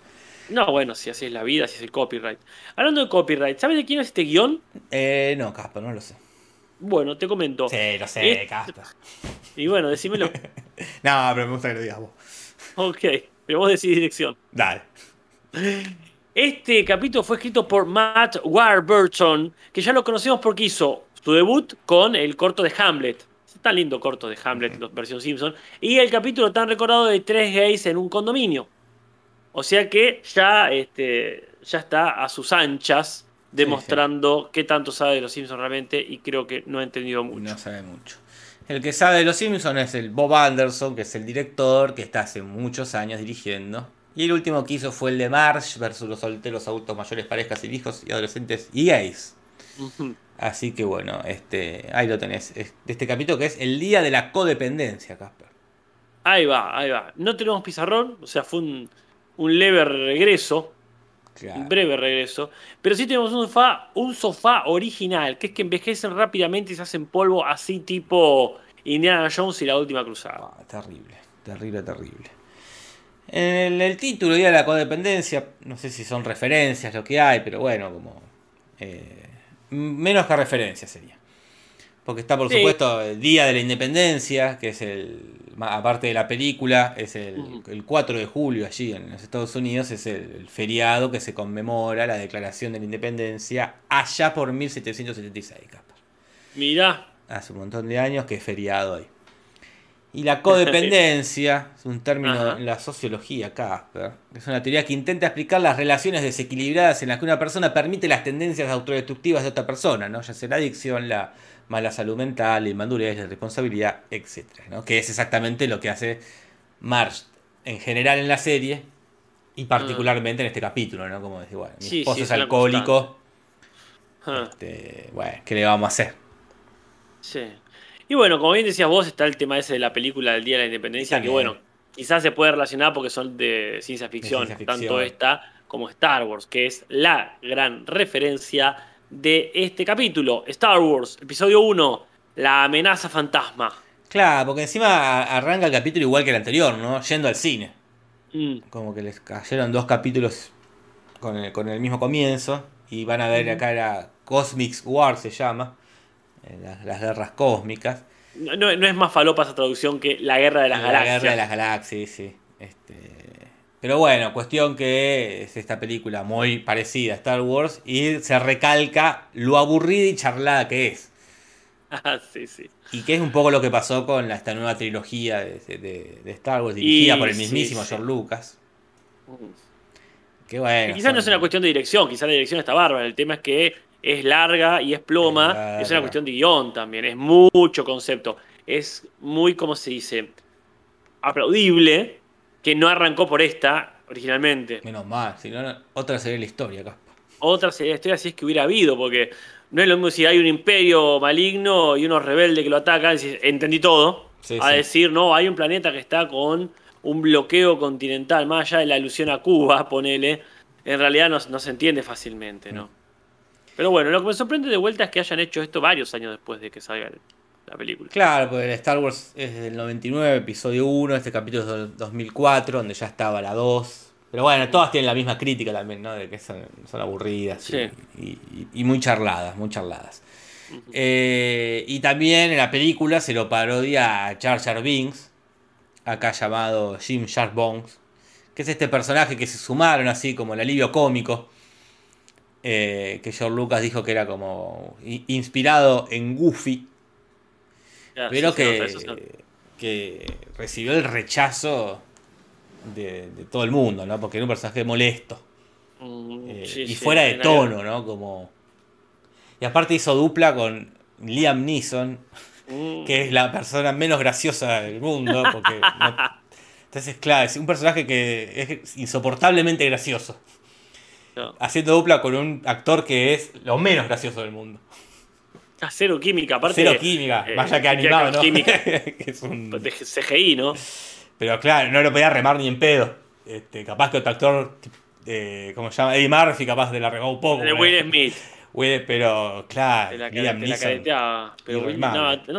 No, bueno, si así es la vida, así es el copyright. Hablando de copyright, ¿sabes de quién es este guion? Eh, no, Casper, no lo sé. Bueno, te comento. Sí, lo sé, Eh, Casper. Y bueno, decímelo. (laughs) No, pero me gusta que lo digas vos. ok, pero vos decís dirección. Dale. (laughs) Este capítulo fue escrito por Matt Warburton, que ya lo conocemos porque hizo su debut con el corto de Hamlet. Tan lindo corto de Hamlet, la versión Simpson. Y el capítulo tan recordado de tres gays en un condominio. O sea que ya, este, ya está a sus anchas, demostrando qué tanto sabe de los Simpsons realmente. Y creo que no ha entendido mucho. No sabe mucho. El que sabe de los Simpsons es el Bob Anderson, que es el director, que está hace muchos años dirigiendo. Y el último que hizo fue el de Marsh versus los solteros adultos mayores, parejas y hijos y adolescentes y gays. Así que bueno, este, ahí lo tenés. Es- Este capítulo que es el día de la codependencia, Casper. Ahí va, ahí va. No tenemos pizarrón, o sea, fue un, un leve regreso, Claro. un breve regreso. Pero sí tenemos un sofá, un sofá original, que es que envejecen rápidamente y se hacen polvo así tipo Indiana Jones y la última cruzada. Ah, terrible, terrible, terrible. En el, el título, Día de la Codependencia, no sé si son referencias lo que hay, pero bueno, como. eh, menos que referencias sería. Porque está, por Sí. supuesto, el Día de la Independencia, que es el. Aparte de la película, es el, el 4 de julio allí en los Estados Unidos, es el, el feriado que se conmemora la declaración de la independencia allá por 1776, Casper Mirá, hace un montón de años que es feriado hoy. Y la codependencia (laughs) es un término Ajá. en la sociología, Casper. Es una teoría que intenta explicar las relaciones desequilibradas en las que una persona permite las tendencias autodestructivas de otra persona, ¿no? ya sea la adicción, la mala salud mental, la inmadurez, la responsabilidad, etc. ¿no? Que es exactamente lo que hace Marsh en general en la serie y particularmente en este capítulo, ¿no? Como decir, bueno, mi Sí, esposo sí, es alcohólico, Ah, este, bueno, ¿qué le vamos a hacer? sí. Y bueno, como bien decías vos, está el tema ese de la película del Día de la Independencia, que bueno, quizás se puede relacionar porque son de ciencia ficción, ciencia tanto esta como Star Wars, que es la gran referencia de este capítulo. Star Wars, episodio 1, la amenaza fantasma. Claro, porque encima arranca el capítulo igual que el anterior, ¿no? Yendo al cine. Mm, Como que les cayeron dos capítulos con el, con el mismo comienzo. Y van a ver acá era Cosmic War se llama. Las, las guerras cósmicas. No, no- no es más falopa esa traducción que la guerra de las La galaxias. guerra de las galaxias, sí. Este, pero bueno, cuestión que es esta película muy parecida a Star Wars. Y se recalca lo aburrida y charlada que es. (laughs) Ah, sí, sí. Y que es un poco lo que pasó con la- esta nueva trilogía de, de- de Star Wars, dirigida Y por el mismísimo sí. George Lucas. Mm. Que bueno. Quizás no es una cuestión de dirección, quizás la dirección está bárbara. El tema es que es larga y es ploma. Es una cuestión de guion también. Es mucho concepto. Es muy, como se dice, aplaudible que no arrancó por esta originalmente. Menos mal, si no, otra sería la historia acá. Otra sería la historia si es que hubiera habido, porque no es lo mismo si hay un imperio maligno y unos rebeldes que lo atacan, y entendí todo, Sí, a sí. decir, no, hay un planeta que está con un bloqueo continental, más allá de la alusión a Cuba, (laughs) ponele, en realidad no, no se entiende fácilmente, ¿no? Pero bueno, lo que me sorprende de vuelta es que hayan hecho esto varios años después de que salga la película. Claro, porque el Star Wars es del 99, episodio 1, este capítulo es del 2004, donde ya estaba la 2. Pero bueno, todas tienen la misma crítica también, ¿no? De que son, son aburridas y- Sí. y, y- y muy charladas, muy charladas. Eh, y también en la película se lo parodia a Jar Jar Binks, acá llamado Jim Shark Bones, que es este personaje que se sumaron así como el alivio cómico, eh, que George Lucas dijo que era como inspirado en Goofy, Ya, pero sí, que, que recibió el rechazo de, de todo el mundo, ¿no? Porque era un personaje molesto. Mm, eh, y fuera de tono, ¿no? Como. Y aparte hizo dupla con Liam Neeson, Mm, que es la persona menos graciosa del mundo. Porque no- (laughs) Entonces, claro, es un personaje que es insoportablemente gracioso. Haciendo dupla con un actor que es lo menos gracioso del mundo. Ah, Cero química, aparte. Cero química, eh, vaya que animado, ¿no? química. (laughs) Que es un- de CGI, ¿no? Pero claro, no lo podía remar ni en pedo. Este, capaz que otro actor, eh, ¿cómo se llama? Eddie Murphy, capaz de la regó un poco. De Will Smith. Will- pero claro, la, careteaba. Pero Will- no, no,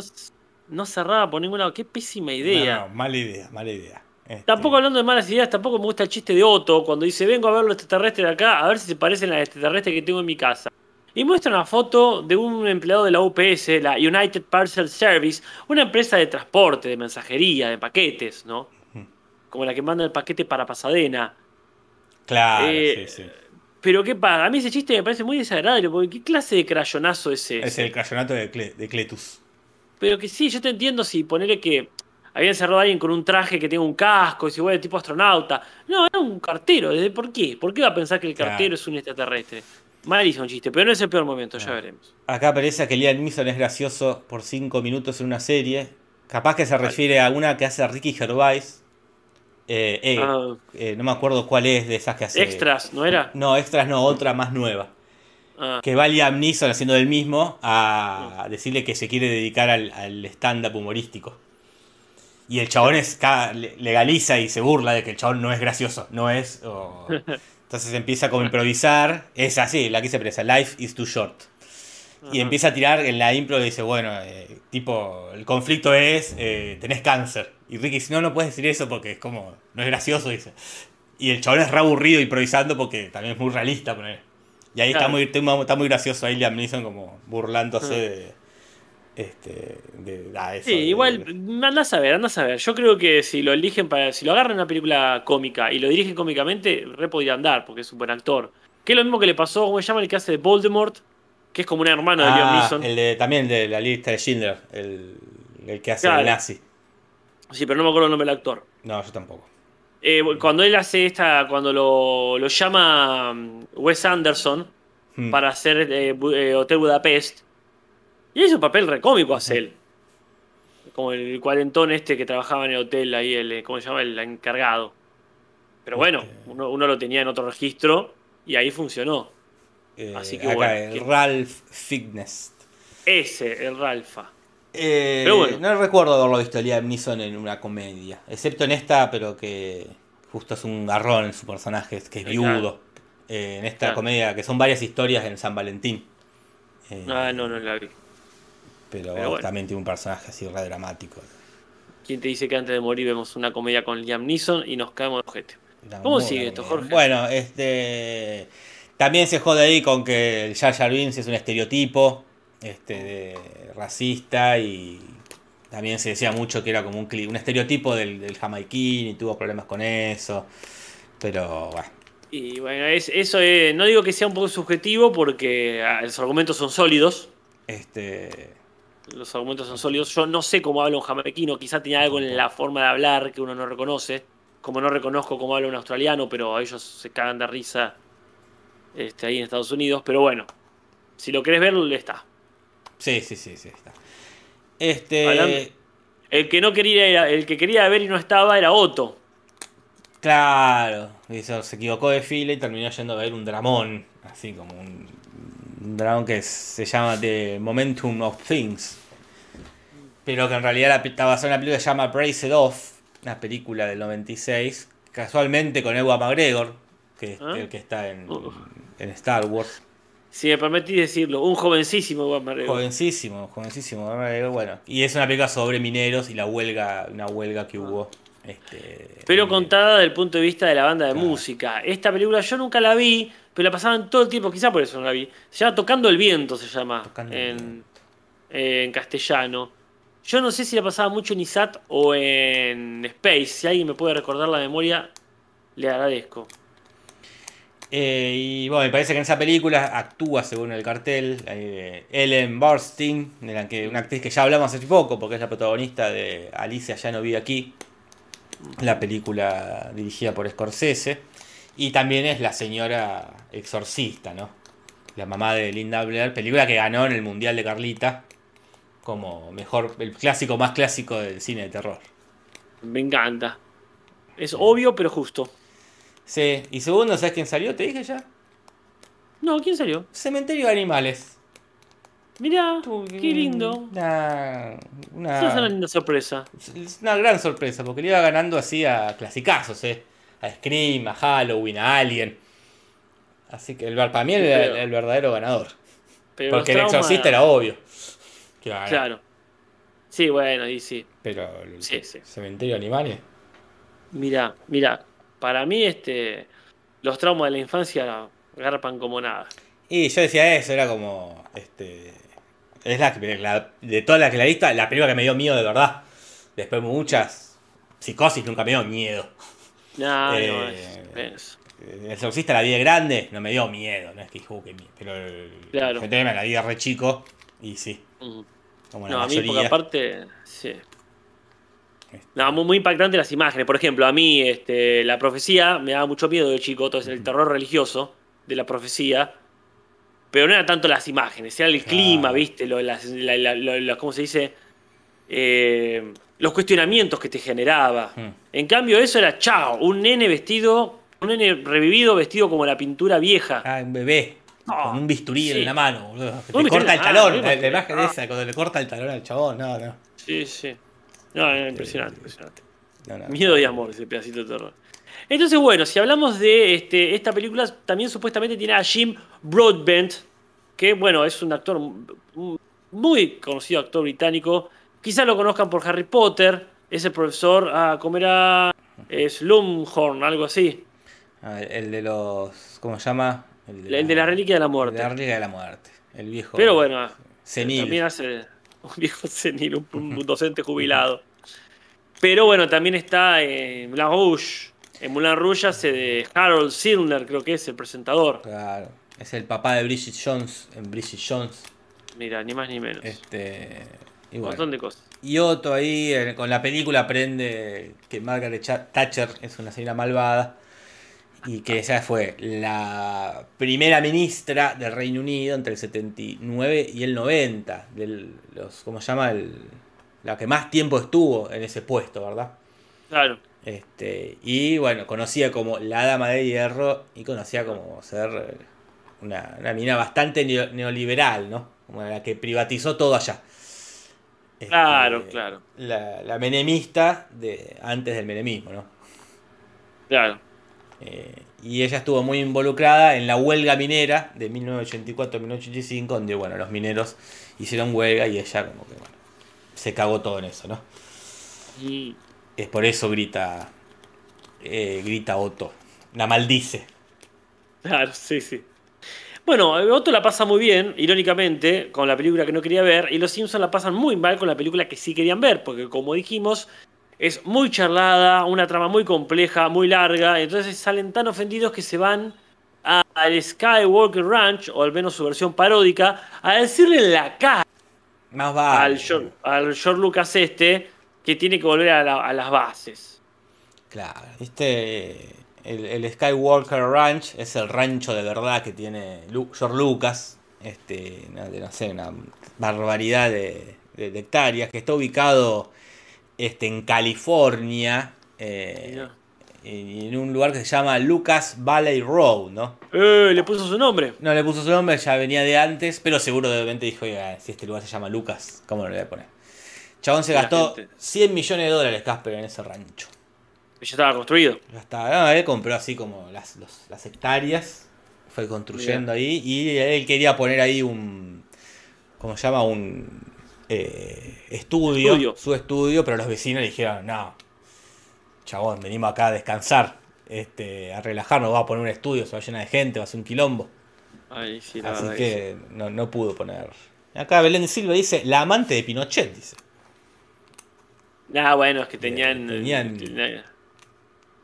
no cerraba por ningún lado. Qué pésima idea. No, mala idea, mala idea. Este, Tampoco hablando de malas ideas, tampoco me gusta el chiste de Otto cuando dice vengo a ver los extraterrestres de acá, a ver si se parecen a los extraterrestres que tengo en mi casa. Y muestra una foto de un empleado de la UPS, la United Parcel Service, una empresa de transporte, de mensajería, de paquetes, ¿no? Como la que manda el paquete para Pasadena. Claro, Eh, sí, sí. Pero qué pasa, a mí ese chiste me parece muy desagradable, porque ¿qué clase de crayonazo es ese? Es el crayonato de, Cle- de Cletus. Pero que sí, yo te entiendo si ponerle que había encerrado a alguien con un traje que tenga un casco, y igual de tipo astronauta. No, era un cartero. ¿Desde por qué? ¿Por qué va a pensar que el Claro. cartero es un extraterrestre? Malísimo un chiste, pero no es el peor momento, ya veremos. Acá aparece que Liam Neeson es gracioso por 5 minutos en una serie. Capaz que se refiere a una que hace Ricky Gervais. Eh, eh, Ah. eh, no me acuerdo cuál es de esas que hace. Extras, ¿no era? No, extras no, otra más nueva. Ah, Que va Liam Neeson haciendo del mismo a decirle que se quiere dedicar al, al stand-up humorístico. Y el chabón es, legaliza y se burla de que el chabón no es gracioso, no es. (laughs) Entonces empieza como a improvisar. Es así, la que se presa, Life is too short. Y empieza a tirar en la impro y dice, bueno, eh, tipo, el conflicto es, eh, tenés cáncer. Y Ricky dice, no, no puedes decir eso porque es como, no es gracioso, dice. Y el chabón es re aburrido improvisando porque también es muy realista. ponele. Y ahí está, Claro. muy, está muy- está muy gracioso ahí Liam Neeson como burlándose de... Este, de, eso, Sí, de- igual, de- andás a ver, andás a ver. Yo creo que si lo eligen para. Si lo agarran en una película cómica y lo dirigen cómicamente, re podría andar, porque es un buen actor. Que es lo mismo que le pasó, ¿cómo se llama el que hace de Voldemort? Que es como un hermano de Liam Ah, Neeson. el de, también de la lista de Schindler, el, el que hace Claro. el nazi. Sí, pero no me acuerdo el nombre del actor. No, yo tampoco. Eh, cuando él hace esta, cuando lo, lo llama mm, Wes Anderson Hmm. para hacer eh, eh, Hotel Budapest, y es un papel recómico hace él. Como el cuarentón este que trabajaba en el hotel ahí, el, eh, ¿cómo se llama? El encargado. Pero bueno, Este. uno, uno lo tenía en otro registro y ahí funcionó. Eh, Así que acá, bueno, el ¿quién? Ralph Figness. Ese, el Ralfa. Eh, Pero bueno. No recuerdo haberlo visto a Liam Neeson en una comedia. Excepto en esta, pero que justo es un garrón en su personaje, que es viudo. Eh, en esta Claro. comedia, que son varias historias en San Valentín. Ah, no, no la vi. Pero, pero bueno. también tiene un personaje así re dramático. ¿Quién te dice que antes de morir vemos una comedia con Liam Neeson y nos caemos de ojete? ¿Cómo sigue esto. Jorge? Bueno, este. También se jode ahí con que el Jar Jar Binks es un estereotipo este, de racista y también se decía mucho que era como un, un estereotipo del, del jamaiquín y tuvo problemas con eso. Pero bueno, Y bueno, es, eso es- no digo que sea un poco subjetivo porque ah, los argumentos son sólidos. este. Los argumentos son sólidos. Yo no sé cómo habla un jamaiquino, quizá tenía algo en la forma de hablar que uno no reconoce. Como no reconozco cómo habla un australiano, pero ellos se cagan de risa este, ahí en Estados Unidos. Pero bueno, si lo querés ver, está. Sí, sí, sí, sí. Está. Este. Hablando- El que no quería era- el que quería ver y no estaba era Otto. Claro, eso, se equivocó de fila y terminó yendo a ver un dramón, así como un, un dramón que se llama The Momentum of Things. Pero que en realidad está basada en una película que se llama Brace It Off, una película del 96, casualmente con Ewan McGregor, que es ¿Ah? el que está en, Star Wars. Si me permitís decirlo, un jovencísimo Ewan McGregor. Jovencísimo, jovencísimo, bueno. Y es una película sobre mineros y la huelga, una huelga que hubo. Este, Pero contada desde el punto de vista de la banda de Claro. música. Esta película yo nunca la vi, pero la pasaban todo el tiempo, quizá por eso no la vi. Se llama Tocando el Viento, se llama Tocando en, en castellano. Yo no sé si la pasaba mucho en ISAT o en Space. Si alguien me puede recordar la memoria, le agradezco. Eh, y bueno, me parece que en esa película actúa, según el cartel, eh, Ellen Burstyn, de la que, una actriz que ya hablamos hace poco, porque es la protagonista de Alicia ya no vive aquí, la película dirigida por Scorsese, y también es la señora exorcista, ¿no? La mamá de Linda Blair, película que ganó en el Mundial de Carlita como mejor, el clásico más clásico del cine de terror. Me encanta. Es obvio, pero justo. Sí, y segundo, ¿sabes quién salió? ¿Te dije ya? No, ¿quién salió? Cementerio de Animales. Mirá, qué lindo. Una, una, es una linda sorpresa. es una gran sorpresa, porque le iba ganando así a clasicazos, ¿eh? A Scream, a Halloween, a Alien. Así que el, para mí el, Pero- el verdadero ganador. Pero Porque el exorcista era obvio. Claro. Sí, bueno, y sí. Pero el Sí, sí. cementerio de animales. Mira, mira, para mí este los traumas de la infancia garpan como nada. Y yo decía eso, era como. Este. Es la, la- de todas las que la lista, la película que me dio miedo de verdad. Después muchas. Psicosis nunca me dio miedo. No, no, Eh, es- es- El exorcista la vi de grande, no me dio miedo, no es que uh, qué miedo. Pero el Claro. GTM me la vi de re chico y sí, mm. como la No, a mí mayoría. porque aparte, sí. Este, No, muy, muy impactante las imágenes. Por ejemplo, a mí este, la profecía me daba mucho miedo de chico, todo es el terror religioso de la profecía. Pero no era tanto las imágenes, era el clima, ¿viste? Lo, las, la- la- lo- lo- ¿Cómo se dice? Eh, los cuestionamientos que te generaba. Hmm. En cambio, eso era chao, un nene vestido, un nene revivido vestido como la pintura vieja. Ah, un bebé. No, con un bisturí sí. en la mano, boludo. Que te corta el talón. mano, La, la imagen esa, cuando le corta el talón al chabón. No, no. Sí, sí. No, era impresionante, impresionante. no, no. Miedo y amor, ese pedacito de terror. Entonces, bueno, si hablamos de este, esta película, también supuestamente tiene a Jim Broadbent, que, bueno, es un actor muy conocido, actor británico. Quizás lo conozcan por Harry Potter. Es el profesor, ah, ¿cómo era? Eh, Slumhorn, algo así. Ah, el de los. ¿Cómo se llama? El de la reliquia de la muerte. de la reliquia de la muerte. El viejo. Pero bueno, Senil. también hace un (laughs) viejo senil, un, un (laughs) docente jubilado. Pero bueno, también está en Moulin Rouge. En Moulin Rouge hace de Harold Silner, creo que es el presentador. Claro. Es el papá de Bridget Jones en Bridget Jones. Mira, ni más ni menos. Este. Y un bueno. montón de cosas. Y Otto ahí eh, con la película aprende que Margaret Thatcher es una señora malvada y que ella fue la primera ministra del Reino Unido entre el 79 y el 90, del, los, ¿cómo se llama? El, la que más tiempo estuvo en ese puesto, ¿verdad? Claro. Este, y bueno, conocida como la Dama de Hierro y conocida como ser una, una mina bastante neo- neoliberal, ¿no? Como la que privatizó todo allá. Este, Claro, claro. La, la menemista de antes del menemismo, ¿no? Claro. Eh, y ella estuvo muy involucrada en la huelga minera de 1984-1985, donde bueno, los mineros hicieron huelga y ella como que bueno, se cagó todo en eso, ¿no? Mm, Es por eso grita, eh, grita Otto, la maldice. Claro, sí, sí. Bueno, Otto la pasa muy bien, irónicamente, con la película que no quería ver, y los Simpsons la pasan muy mal con la película que sí querían ver, porque como dijimos, es muy charlada, una trama muy compleja, muy larga, entonces salen tan ofendidos que se van al Skywalker Ranch, o al menos su versión paródica, a decirle en la cara Más vale. al, George, al George Lucas este que tiene que volver a, la- a las bases. Claro, este, el, el Skywalker Ranch es el rancho de verdad que tiene Lu- George Lucas, este, de, no sé, una barbaridad de, de- de hectáreas, que está ubicado este, en California, eh, en, en un lugar que se llama Lucas Valley Road, ¿no? Eh, le puso su nombre. No le puso su nombre, ya venía de antes, pero seguro de repente dijo, "Oiga, si este lugar se llama Lucas, ¿cómo no le voy a poner? Chabón se gastó gente. 100 millones de dólares, Casper, en ese rancho. Ya estaba construido. Ya está, no, él compró así como las, los- las hectáreas, fue construyendo ahí y él quería poner ahí un, ¿cómo se llama? Un eh, estudio, Estudio. su estudio, pero los vecinos le dijeron, no, chabón, venimos acá a descansar, este, a relajarnos, va a poner un estudio, se va a llenar de gente, va a ser un quilombo. Ay, sí, la Así verdad que no, no pudo poner. Acá Belén Silva dice, la amante de Pinochet, dice. Ah, bueno, es que tenían. Tenían- tenían-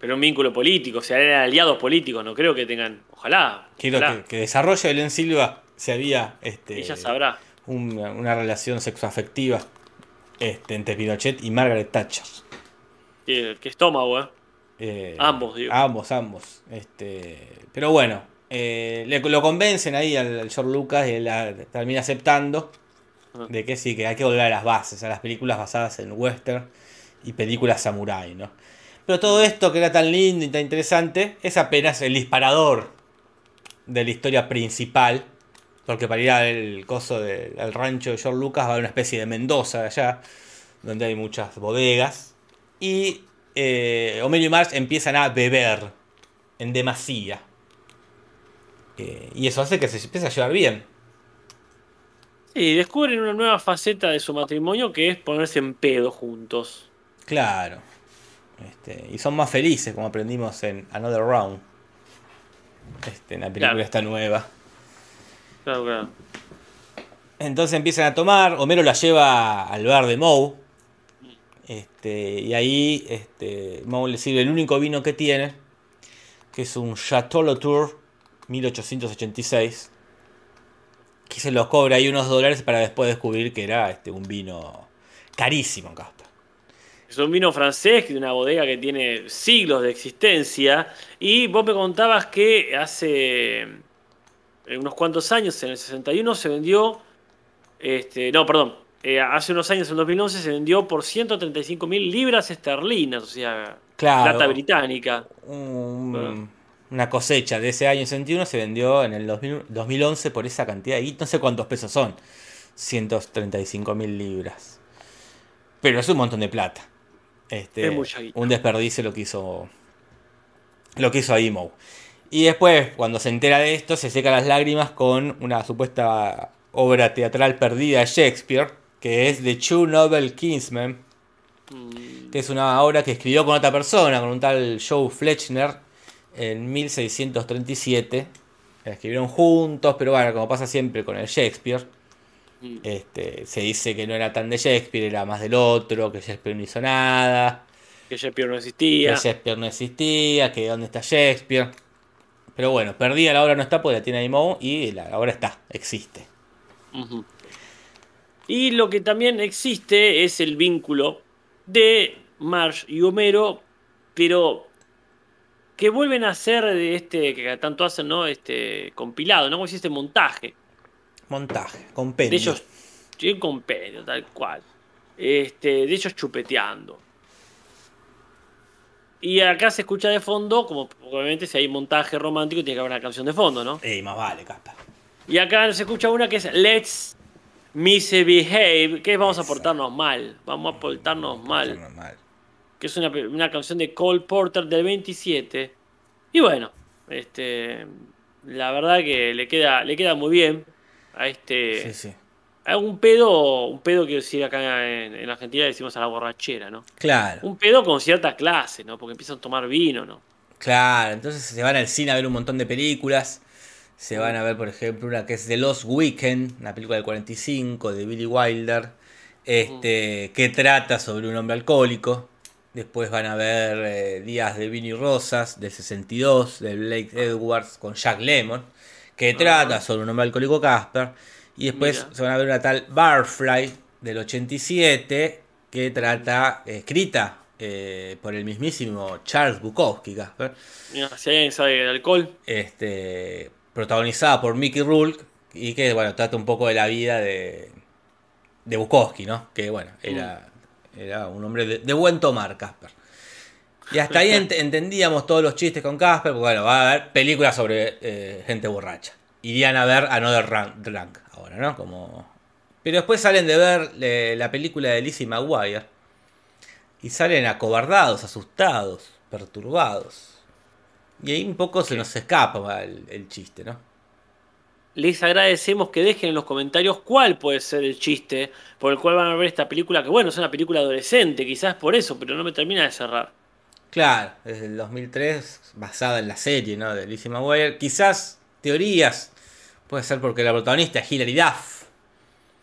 Pero un vínculo político, o sea, eran aliados políticos, no creo que tengan. Ojalá. Quiero ojalá. que, que desarrolle Belén Silva si había este, Ella sabrá. una, una relación sexoafectiva este, entre Pinochet y Margaret Thatcher. Qué, qué estómago, ¿eh? Eh, Ambos, digo. Ambos, ambos. Este, pero bueno, eh, le- lo convencen ahí al, al George Lucas y él la- termina aceptando Ajá. de que sí, que hay que volver a las bases, a las películas basadas en western y películas samurai, ¿no? Pero todo esto que era tan lindo y tan interesante es apenas el disparador de la historia principal. Porque para ir al coso del rancho de George Lucas va a haber una especie de Mendoza allá, donde hay muchas bodegas. Y eh, Homero y Marge empiezan a beber en demasía. Eh, y eso hace que se empiece a llevar bien. Sí, descubren una nueva faceta de su matrimonio que es ponerse en pedo juntos. Claro. Este, y son más felices, como aprendimos en Another Round. Este, en la película Claro. esta nueva. Claro, claro. Entonces empiezan a tomar. Homero la lleva al bar de Moe. Este, y ahí este, Moe le sirve el único vino que tiene. Que es un Chateau Latour 1886. Que se los cobra ahí unos dólares para después descubrir que era este, un vino carísimo Casper. Es un vino francés de una bodega que tiene siglos de existencia. Y vos me contabas que hace eh, unos cuantos años, en el 61, se vendió. Este, no, perdón. eh, hace unos años, en 2011, se vendió por 135 mil libras esterlinas, o sea, Claro. plata británica. Un- una cosecha de ese año 61 se vendió en el 2000 2011 por esa cantidad y no sé cuántos pesos son. 135 mil libras. Pero es un montón de plata. Este, Es mucha guita. un desperdicio lo que hizo lo que hizo Imo. Y después, cuando se entera de esto, se seca las lágrimas con una supuesta obra teatral perdida de Shakespeare, que es The True Novel Kingsman, Mm, que es una obra que escribió con otra persona, con un tal Joe Fletcher, en 1637. La escribieron juntos, pero bueno, como pasa siempre con el Shakespeare. Este, se dice que no era tan de Shakespeare, era más del otro, que Shakespeare no hizo nada, Que Shakespeare no que existía. Shakespeare no existía, que dónde está Shakespeare. Pero bueno, perdida la obra no está porque la tiene Moe y la obra está, existe. Y lo que también existe es el vínculo de Marge y Homero, pero que vuelven a hacer de este, que tanto hacen, ¿no? Este compilado, ¿no? Como si este montaje. Montaje, De compendio. ellos, sí, un compendio, tal cual. Este, de ellos chupeteando. Y acá se escucha de fondo, como obviamente si hay montaje romántico, tiene que haber una canción de fondo, ¿no? Ey, más vale, Casper. Y acá se escucha una que es Let's Misbehave, que es vamos a portarnos mal, vamos a portarnos mal, Normal. que es una, una canción de Cole Porter del 27. Y bueno, este la verdad que le queda, le queda muy bien a este Sí, sí. a un pedo, un pedo que decir acá en, en Argentina decimos a la borrachera, ¿no? Claro. Un pedo con cierta clase, ¿no? Porque empiezan a tomar vino, ¿no? Claro, entonces se van al cine a ver un montón de películas. Se van a ver, por ejemplo, una que es The Lost Weekend, una película del 45 de Billy Wilder, este, que trata sobre un hombre alcohólico. Después van a ver eh, Días de Vino y Rosas del 62 de Blake Edwards con Jack Lemmon, que trata sobre un hombre alcohólico Casper. Y después Mira. se van a ver una tal Barfly del 87 que trata, eh, escrita eh, por el mismísimo Charles Bukowski, Casper Mira, si alguien sabe de alcohol, este, protagonizada por Mickey Rourke y que bueno trata un poco de la vida de de Bukowski, ¿no? Que bueno era era un hombre de, de buen tomar, Casper. Y hasta ahí ent- entendíamos todos los chistes con Casper, porque bueno, va a haber películas sobre eh, gente borracha. Irían a ver Another Run- Drunk ahora, ¿no? Como... Pero después salen de ver eh, la película de Lizzie McGuire y salen acobardados, asustados, perturbados. Y ahí un poco se nos escapa el, el chiste, ¿no? les agradecemos que dejen en los comentarios cuál puede ser el chiste por el cual van a ver esta película, que bueno, es una película adolescente, quizás por eso, pero no me termina de cerrar. Claro, desde el 2003, basada en la serie, ¿no? De Lizzie McGuire. Quizás teorías, puede ser porque la protagonista es Hilary Duff.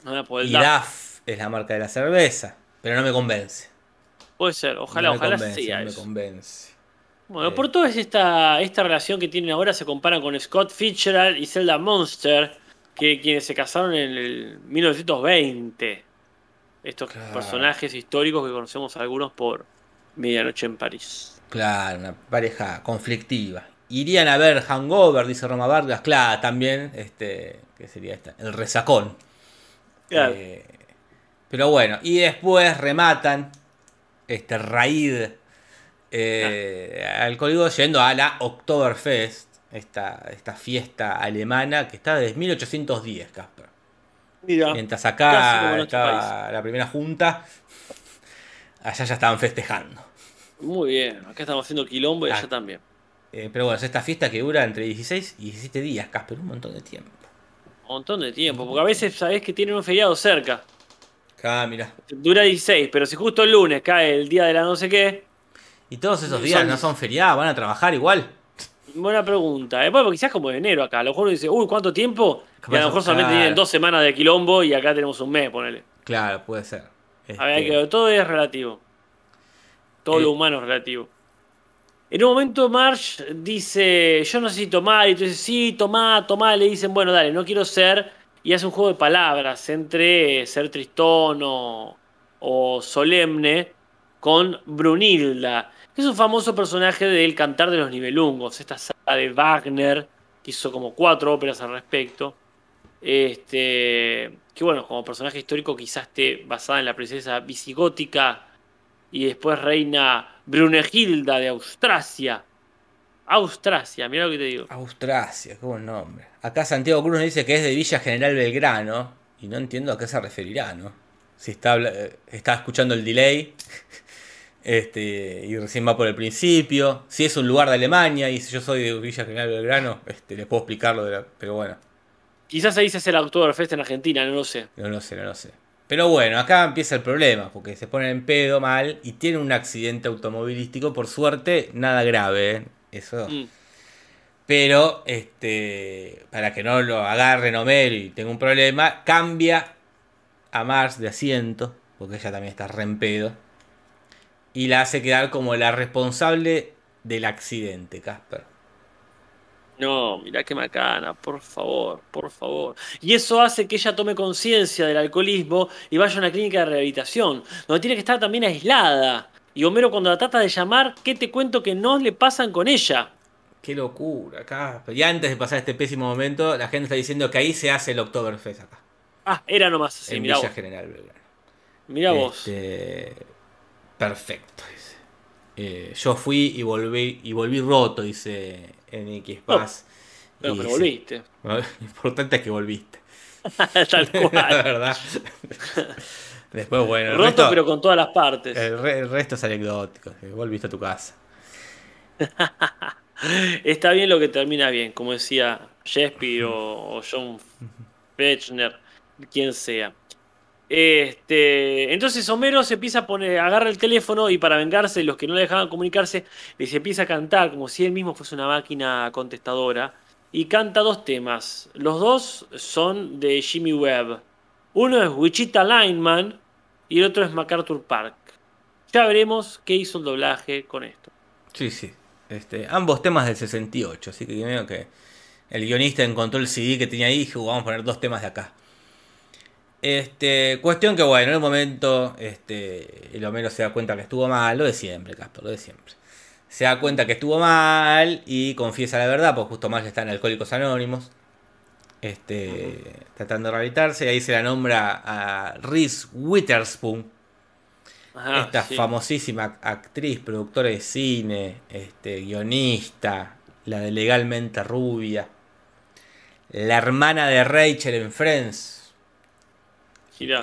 No, el Y Duff. Duff es la marca de la cerveza, pero no me convence. Puede ser, ojalá, no ojalá convence, sea no me convence. Bueno, Eh. por todo es esta, esta relación que tienen ahora se compara con Scott Fitzgerald y Zelda Monster, que quienes se casaron en el 1920. Estos Claro. personajes históricos que conocemos algunos por Medianoche en París. Claro, una pareja conflictiva. Irían a ver Hangover, dice Roma Vargas. Claro, también, este, que sería esta, el resacón. Claro. Eh, pero bueno, y después rematan este raid eh, alcohólico yendo a la Oktoberfest, esta, esta fiesta alemana que está desde 1810, Casper. Mira, Mientras acá estaba la primera junta, allá ya estaban festejando. muy bien. Acá estamos haciendo quilombo y Ah. allá también. Eh, pero bueno, es esta fiesta que dura entre 16 y 17 días, Casper, un montón de tiempo. Un montón de tiempo, porque a veces sabés que tienen un feriado cerca. Ah, mira. Dura 16, pero si justo el lunes cae el día de la no sé qué, Y todos esos días Son- no son feriados, van a trabajar igual. buena pregunta. ¿eh? Bueno, porque quizás como de enero acá, a lo mejor uno dice, uy, ¿cuánto tiempo? Y a lo mejor solamente claro. tienen dos semanas de quilombo y acá tenemos un mes, ponele. Claro, puede ser. Este, todo es relativo. Todo Eh. lo humano es relativo. En un momento Marge dice, yo no sé si tomar, y tú dices, sí, tomá, tomá, le dicen, bueno, dale, no quiero ser, y hace un juego de palabras entre ser tristón o, o solemne con Brunilda, que es un famoso personaje del Cantar de los Nibelungos, esta saga de Wagner, que hizo como cuatro óperas al respecto. Este, que bueno, como personaje histórico quizás esté basada en la princesa visigótica y después reina Brunegilda de Austrasia. Austrasia, mira lo que te digo. Austrasia, qué buen nombre. Acá Santiago Cruz nos dice que es de Villa General Belgrano y no entiendo a qué se referirá, ¿no? Si está, eh, está escuchando el delay (laughs) este, y recién va por el principio. Si es un lugar de Alemania y si yo soy de Villa General Belgrano, este, les puedo explicarlo, pero bueno. Quizás ahí se hace el Oktoberfest en Argentina, no lo sé. No lo sé, no lo sé. Pero bueno, acá empieza el problema, porque se ponen en pedo mal y tienen un accidente automovilístico, por suerte, nada grave, ¿eh? Eso. Mm. Pero, este, para que no lo agarren Homero y tenga un problema, cambia a Mars de asiento, porque ella también está re en pedo, y la hace quedar como la responsable del accidente, Casper. No, mira qué macana, por favor, por favor. Y eso hace que ella tome conciencia del alcoholismo y vaya a una clínica de rehabilitación, donde tiene que estar también aislada. Y Homero cuando la trata de llamar, ¿qué te cuento que no le pasan con ella? Qué locura, acá. Y antes de pasar este pésimo momento, la gente está diciendo que ahí se hace el Oktoberfest acá. Ah, era nomás en Villa General Belgrano. Mira vos. Este, perfecto, dice. Eh, yo fui y volví, y volví roto, dice en X Pass. pero, volviste. (laughs) Lo importante es que volviste. (laughs) Tal (laughs) cual. La verdad. Después, bueno. Roto, pero con todas las partes. El, resto es anecdótico. Volviste a tu casa. Está bien lo que termina bien, como decía Shakespeare o, o John Fechner, quien sea. Este, entonces Homero se empieza a poner, agarra el teléfono y para vengarse de los que no le dejaban comunicarse, les empieza a cantar como si él mismo fuese una máquina contestadora. Y canta dos temas. Los dos son de Jimmy Webb. Uno es Wichita Lineman y el otro es MacArthur Park. Ya veremos qué hizo el doblaje con esto. Sí, sí. Este, ambos temas del 68, así que veo que el guionista encontró el CD que tenía ahí y dijo, vamos a poner dos temas de acá. Este, cuestión que bueno, en el momento este, el Homero se da cuenta que estuvo mal, lo de siempre, Casper, lo de siempre. Se da cuenta que estuvo mal y confiesa la verdad, porque justo más está en Alcohólicos Anónimos. Este, tratando de rehabilitarse, y ahí se la nombra a Reese Witherspoon, esta famosísima actriz, productora de cine, este, guionista, la de legalmente rubia, la hermana de Rachel en Friends,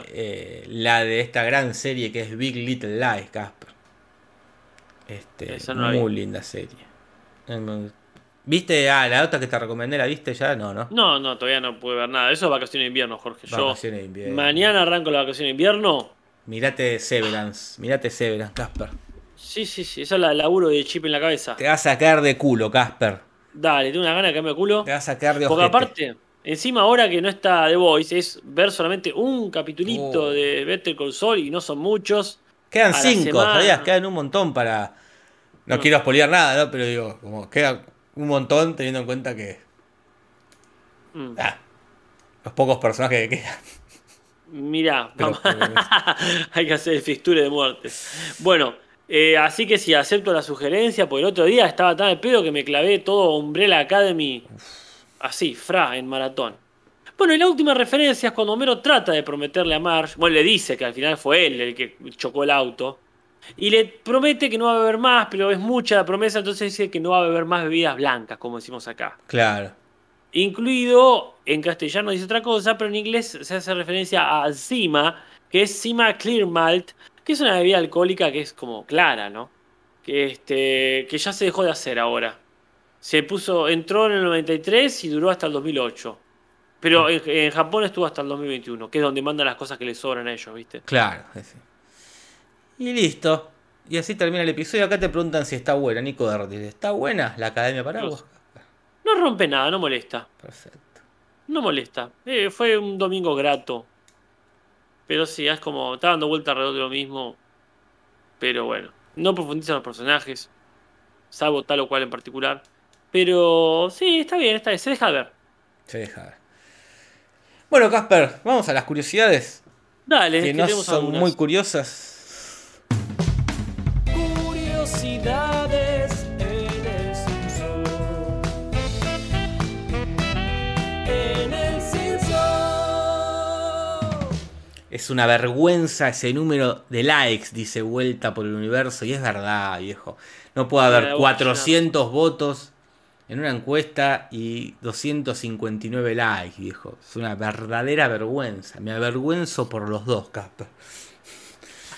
eh, la de esta gran serie que es Big Little Lies, Casper. Este, muy linda serie. ¿Viste? Ah, la otra que te recomendé, ¿la viste ya? No, ¿no? No, no, todavía no pude ver nada. Eso es vacaciones de invierno, Jorge. Vacaciones de invierno. Mañana arranco la vacación de invierno. Mirate Severance. Mirate Severance, Casper. Sí, sí, sí. Eso es la laburo de chip en la cabeza. Te vas a caer de culo, Casper. Dale, tengo una gana de caerme de culo. Te vas a caer de Porque aparte, Encima ahora que no está The Voice, es ver solamente un capitulito oh. de Better Call Saul y no son muchos. Quedan cinco, ¿sabías? Quedan un montón para... No, quiero espolear nada, ¿no? Pero digo, como queda un montón teniendo en cuenta que... Mm. Ah, los pocos personajes que quedan. Mirá, (laughs) (laughs) hay que hacer fixture de muerte. Bueno, eh, así que sí, acepto la sugerencia, porque el otro día estaba tan al pedo que me clavé todo Umbrella Academy. Así, fra, en maratón. Bueno, y la última referencia es cuando Homero trata de prometerle a Marge, bueno, le dice que al final fue él el que chocó el auto, y le promete que no va a beber más, pero es mucha la promesa, entonces dice que no va a beber más bebidas blancas, como decimos acá. Claro. Incluido, en castellano dice otra cosa, pero en inglés se hace referencia a Zima, que es Zima Clear Malt, que es una bebida alcohólica que es como clara, ¿no? Que, este, que ya se dejó de hacer ahora. Se puso, entró en el 93 y duró hasta el 2008. Pero en, Japón estuvo hasta el 2021, que es donde mandan las cosas que les sobran a ellos, ¿viste? Claro. Y listo. Y así termina el episodio. Acá te preguntan si está buena, Nico de ¿Está buena la Academia Paraguas? No, no rompe nada, no molesta. Perfecto. No molesta. Eh, fue un domingo grato. Pero sí, es como. Está dando vuelta alrededor de lo mismo. Pero bueno. No profundiza los personajes. Salvo tal o cual en particular. Pero sí, está bien, está bien, se deja ver. Se deja ver. Bueno, Casper, vamos a las curiosidades. Dale, que no son muy curiosas. Curiosidades en el Simpson. En el Simpson. Es una vergüenza ese número de likes, dice vuelta por el universo. Y es verdad, viejo. No puede haber 400 votos en una encuesta y 259 likes, viejo. Es una verdadera vergüenza. Me avergüenzo por los dos, Casper.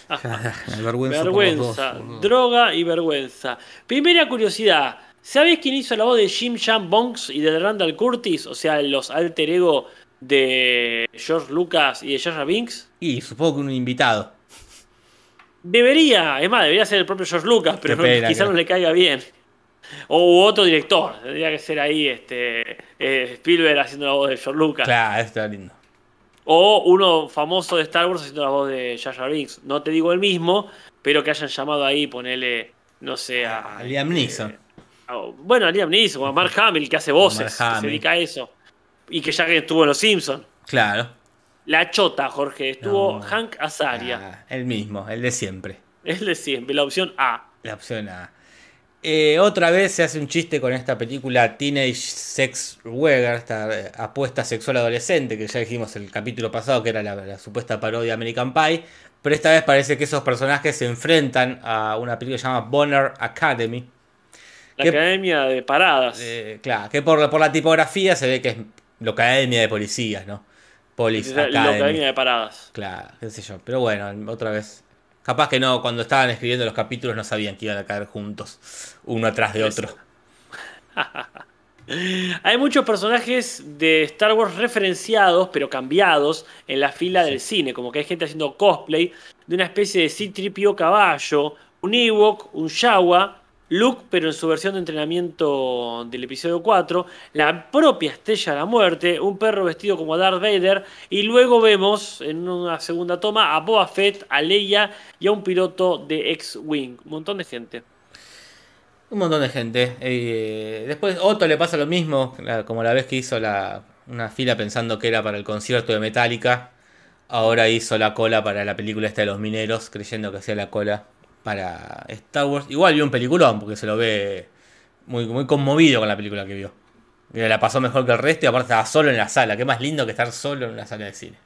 (laughs) Me avergüenzo vergüenza, por los dos, droga y vergüenza. Primera curiosidad. ¿Sabés quién hizo la voz de Jim Jam Bonks y de Randall Curtis? O sea, los alter ego de George Lucas y de Jar Binks. Y supongo que un invitado. Debería, es más, debería ser el propio George Lucas, pero quizás no le caiga bien. O otro director, tendría que ser ahí este eh, Spielberg haciendo la voz de George Lucas. Claro, está lindo. O uno famoso de Star Wars haciendo la voz de Jar Jar Binks. No te digo el mismo, pero que hayan llamado ahí, ponele, no sé, a... Liam Neeson. Eh, bueno, a Liam Neeson, o a Mark Hamill, que hace voces, que se dedica a eso. Y que ya que estuvo en Los Simpsons. Claro. La chota, Jorge. Estuvo Hank Azaria. Ah, el mismo, el de siempre. El de siempre, la opción A. La opción A. Eh, otra vez se hace un chiste con esta película Teenage Sex Weger, esta eh, apuesta sexual adolescente, que ya dijimos el capítulo pasado que era la, supuesta parodia American Pie. Pero esta vez parece que esos personajes se enfrentan a una película que se llama Bonner Academy. La Academia de Paradas. Eh, claro, que por, por la tipografía se ve que es la Academia de Policías, ¿no? Police La Academia de Paradas. Claro, qué sé yo. Pero bueno, otra vez Capaz que no, cuando estaban escribiendo los capítulos no sabían que iban a caer juntos, uno atrás de otro. (laughs) Hay muchos personajes de Star Wars referenciados, pero cambiados en la fila del cine, como que hay gente haciendo cosplay de una especie de C-Tripio caballo, un Ewok, un Yawa, Luke, pero en su versión de entrenamiento del episodio 4, la propia Estrella de la Muerte, un perro vestido como Darth Vader, y luego vemos en una segunda toma a Boba Fett, a Leia y a un piloto de X-Wing. Un montón de gente. Un montón de gente. Eh, después Otto le pasa lo mismo, como la vez que hizo una fila pensando que era para el concierto de Metallica. Ahora hizo la cola para la película esta de los mineros, creyendo que hacía la cola para Star Wars. Igual vio un peliculón, porque se lo ve muy, muy conmovido con la película que vio. la pasó mejor que el resto y aparte estaba solo en la sala. Qué más lindo que estar solo en una sala de cine.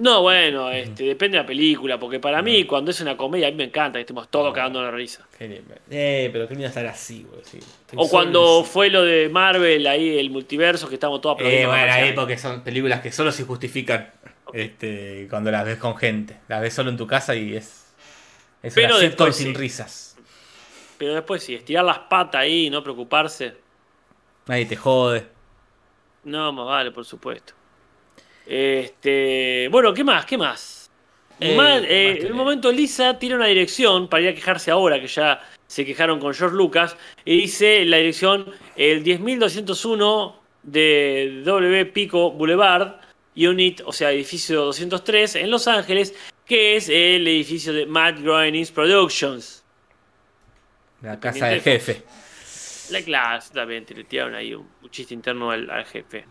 No, bueno, este, depende de la película, porque para mí, cuando es una comedia, a mí me encanta que estemos todos cagando la risa. Eh, pero qué lindo estar así, güey. o cuando fue lo de Marvel, ahí el multiverso, que estamos todos aplaudiendo. Eh, bueno, ahí porque son películas que solo se justifican este, cuando las ves con gente. Las ves solo en tu casa y es es pero después, sin risas. Pero después sí, estirar las patas ahí y no preocuparse. Nadie te jode. No, más vale, por supuesto. Este, bueno, ¿qué más? ¿Qué más? Eh, eh, en un momento Lisa tira una dirección para ir a quejarse ahora, que ya se quejaron con George Lucas, y dice la dirección el 10201 de W Pico Boulevard, Unit, o sea, edificio 203, en Los Ángeles, que es el edificio de Matt Groening's Productions. La casa del jefe. La clase también, le tiraron ahí un, chiste interno al, jefe.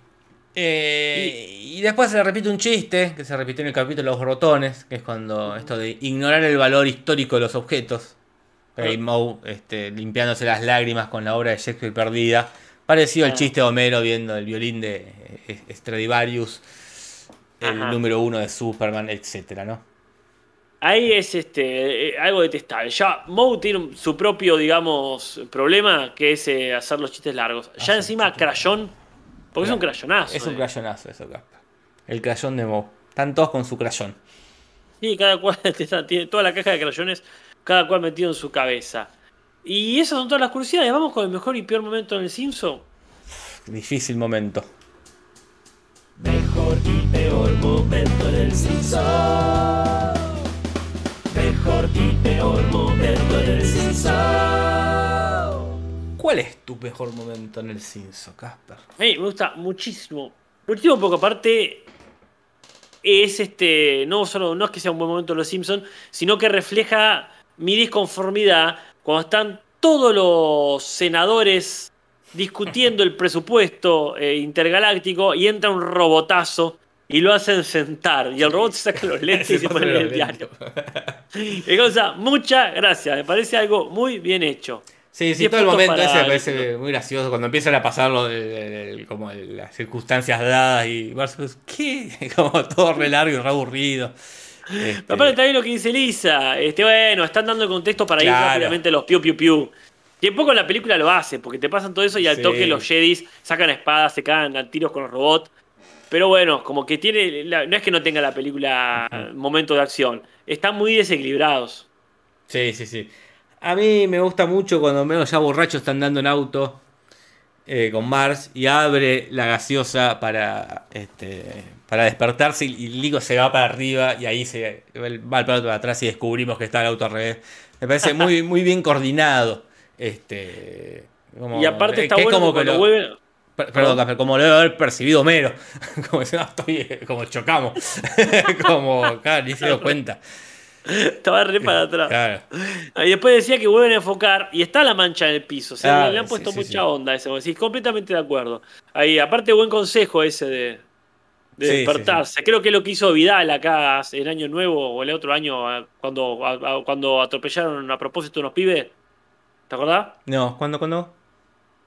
Eh, y, después se repite un chiste que se repitió en el capítulo los rotones, que es cuando esto de ignorar el valor histórico de los objetos. Hay ah. Moe este, limpiándose las lágrimas con la obra de Shakespeare perdida. Parecido al ah. chiste de Homero viendo el violín de eh, Stradivarius, el número uno de Superman, etcétera, ¿no? Ahí es este eh, algo detestable. Ya Moe tiene su propio, digamos, problema, que es eh, hacer los chistes largos. Ya encima, crayón, porque es un crayonazo. Es un eh. crayonazo eso, Casper. El crayón de Moe. Están todos con su crayón. Sí, cada cual (laughs) tiene toda la caja de crayones, cada cual metido en su cabeza. Y esas son todas las curiosidades. Vamos con el mejor y peor momento en el Simpson. Difícil momento. Mejor y peor momento en el Simpson peor momento en el Simpson. ¿Cuál es tu mejor momento en el Simpson, Casper? A mí me gusta muchísimo. Muchísimo porque aparte es este. No solo no es que sea un buen momento en los Simpsons, sino que refleja mi disconformidad cuando están todos los senadores discutiendo el presupuesto eh, intergaláctico y entra un robotazo y lo hacen sentar. Y el robot se saca los (laughs) lentes y se pone el diario. cosa, muchas gracias. Me parece algo muy bien hecho. Sí, sí, todo el momento ese me parece muy gracioso cuando empiezan a pasar lo de, de- de- como las circunstancias dadas y versus, ¿qué? (laughs) Como todo re largo y re aburrido. Este, Aparte también lo que dice Lisa, este, bueno, están dando el contexto para ir Claro. rápidamente a los piu piu piu. Que un poco en la película lo hace, porque te pasan todo eso y al Sí. toque los Jedis sacan espadas, se cagan a tiros con los robots. Pero bueno, como que tiene. la- no es que no tenga la película momentos de acción. Están muy desequilibrados. Sí, sí, sí. A mí me gusta mucho cuando menos ya borrachos están dando en auto eh, con Mars y abre la gaseosa para este para despertarse y, y Lico se va para arriba y ahí se va el plato para atrás y descubrimos que está el auto al revés. Me parece muy, muy bien coordinado. Este, como- y aparte está que es bueno como que que cuando lo- vuelven. Per- Perdón, Casper, como lo debe haber percibido Homero. (laughs) como, estoy, eh, como chocamos. (laughs) como, claro, ni se dio cuenta. Estaba re para atrás. Claro. Y después decía que vuelven a enfocar y está la mancha en el piso. O sea, Ah, le han puesto sí, mucha sí. onda a ese. Sí, completamente de acuerdo. Ahí, aparte, buen consejo ese de, de Sí, despertarse. Creo que es lo que hizo Vidal acá en Año Nuevo o el otro año cuando, a- a- cuando atropellaron a propósito unos pibes. ¿Te acordás? No, ¿cuándo, cuándo?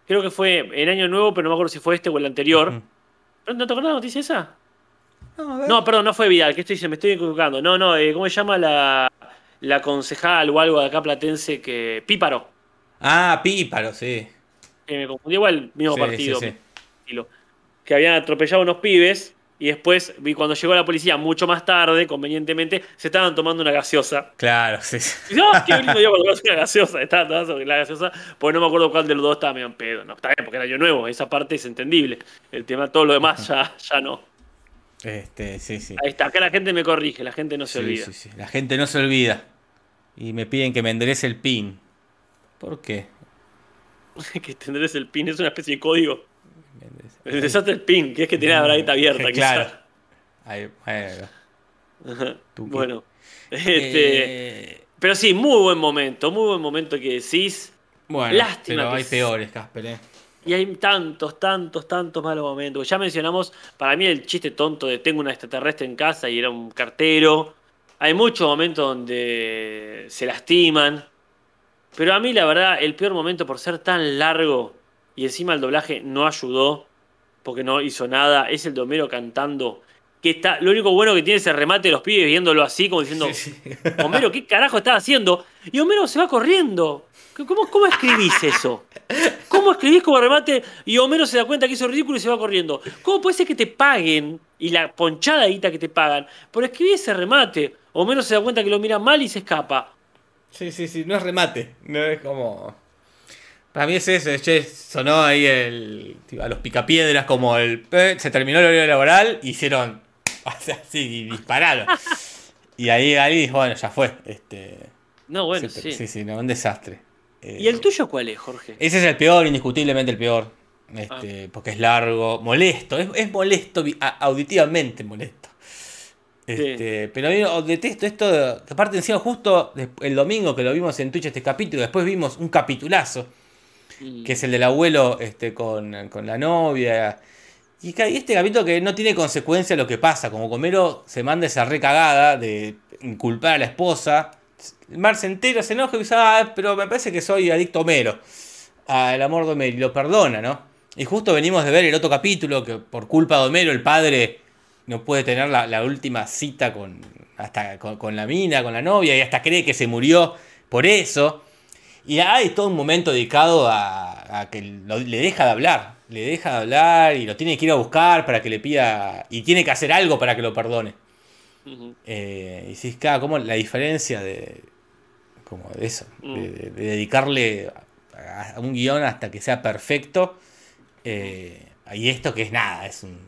Creo que fue en Año Nuevo, pero no me acuerdo si fue este o el anterior. Ujú. ¿No te acordás la noticia esa? No, a ver. No, perdón, no fue Vidal, que estoy, me estoy equivocando. No, no, eh, ¿cómo se llama la, la concejal o algo de acá platense que. Píparo. Ah, Píparo, sí. que me confundí, igual, mismo Sí, partido. sí, sí. Que habían atropellado unos pibes y después, vi cuando llegó la policía, mucho más tarde, convenientemente, se estaban tomando una gaseosa. Claro, sí. Y ¡ah, qué lindo día para tomarse una gaseosa! Estaban tomando la gaseosa, porque no me acuerdo cuál de los dos estaba medio en pedo. No, está bien, porque era año nuevo, esa parte es entendible. El tema, todo lo demás ya, ya no. Este, sí, sí. Ahí está, acá la gente me corrige, la gente no se Sí, olvida. sí, sí. La gente no se olvida. Y me piden que me enderece el pin. ¿Por qué? (laughs) que tendrás el pin, es una especie de código. Enderece- El desastre el pin, que es que tiene la bragueta (laughs) abierta, Claro. quizá. Ahí. Bueno. Este, Eh, Pero sí, muy buen momento, muy buen momento que decís. bueno, Lástima pero que hay es- peores, Casper. ¿eh? Y hay tantos, tantos, tantos malos momentos. Ya mencionamos, para mí el chiste tonto de tengo una extraterrestre en casa y era un cartero. Hay muchos momentos donde se lastiman. Pero a mí la verdad, el peor momento por ser tan largo y encima el doblaje no ayudó, porque no hizo nada, es el de Homero cantando. Que está, lo único bueno que tiene es el remate de los pibes viéndolo así, como diciendo, Sí, sí. (laughs) Homero, ¿qué carajo estás haciendo? Y Homero se va corriendo. ¿Cómo, cómo escribís eso? ¿Cómo escribís como remate y Homero se da cuenta que hizo ridículo y se va corriendo? ¿Cómo puede ser que te paguen y la ponchada guita que te pagan por escribir ese remate? Homero se da cuenta que lo mira mal y se escapa. Sí, sí, sí, no es remate, no es como... Para mí es eso, che, sonó ahí el, a los picapiedras como el... eh, se terminó el horario laboral, hicieron (laughs) así y dispararon. y ahí dijo, bueno, ya fue. Este, No, bueno, sí, sí. sí, sí, no, un desastre. Eh, ¿Y el tuyo cuál es, Jorge? Ese es el peor, indiscutiblemente el peor. Ah. Este, Porque es largo, molesto, es, es molesto, auditivamente molesto. Este, Pero a mí oh, detesto esto, de- aparte encima justo el domingo que lo vimos en Twitch este capítulo, después vimos un capitulazo, Mm. que es el del abuelo este, con, con la novia. Y este capítulo que no tiene consecuencia lo que pasa, como Comero se manda esa recagada de inculpar a la esposa. Mar se entera, se enoja y dice, ah, pero me parece que soy adicto a Homero, al amor de Homero, y lo perdona, ¿no? Y justo venimos de ver el otro capítulo que por culpa de Homero el padre no puede tener la, última cita con, hasta, con la mina, con la novia, y hasta cree que se murió por eso. Y hay todo un momento dedicado a, a que lo- le deja de hablar, le deja de hablar y lo tiene que ir a buscar para que le pida, y tiene que hacer algo para que lo perdone. Ujú. Eh, y si claro, como la diferencia de, como de eso, Mm. de, de- de dedicarle a, un guion hasta que sea perfecto. eh, y esto que es nada, es un,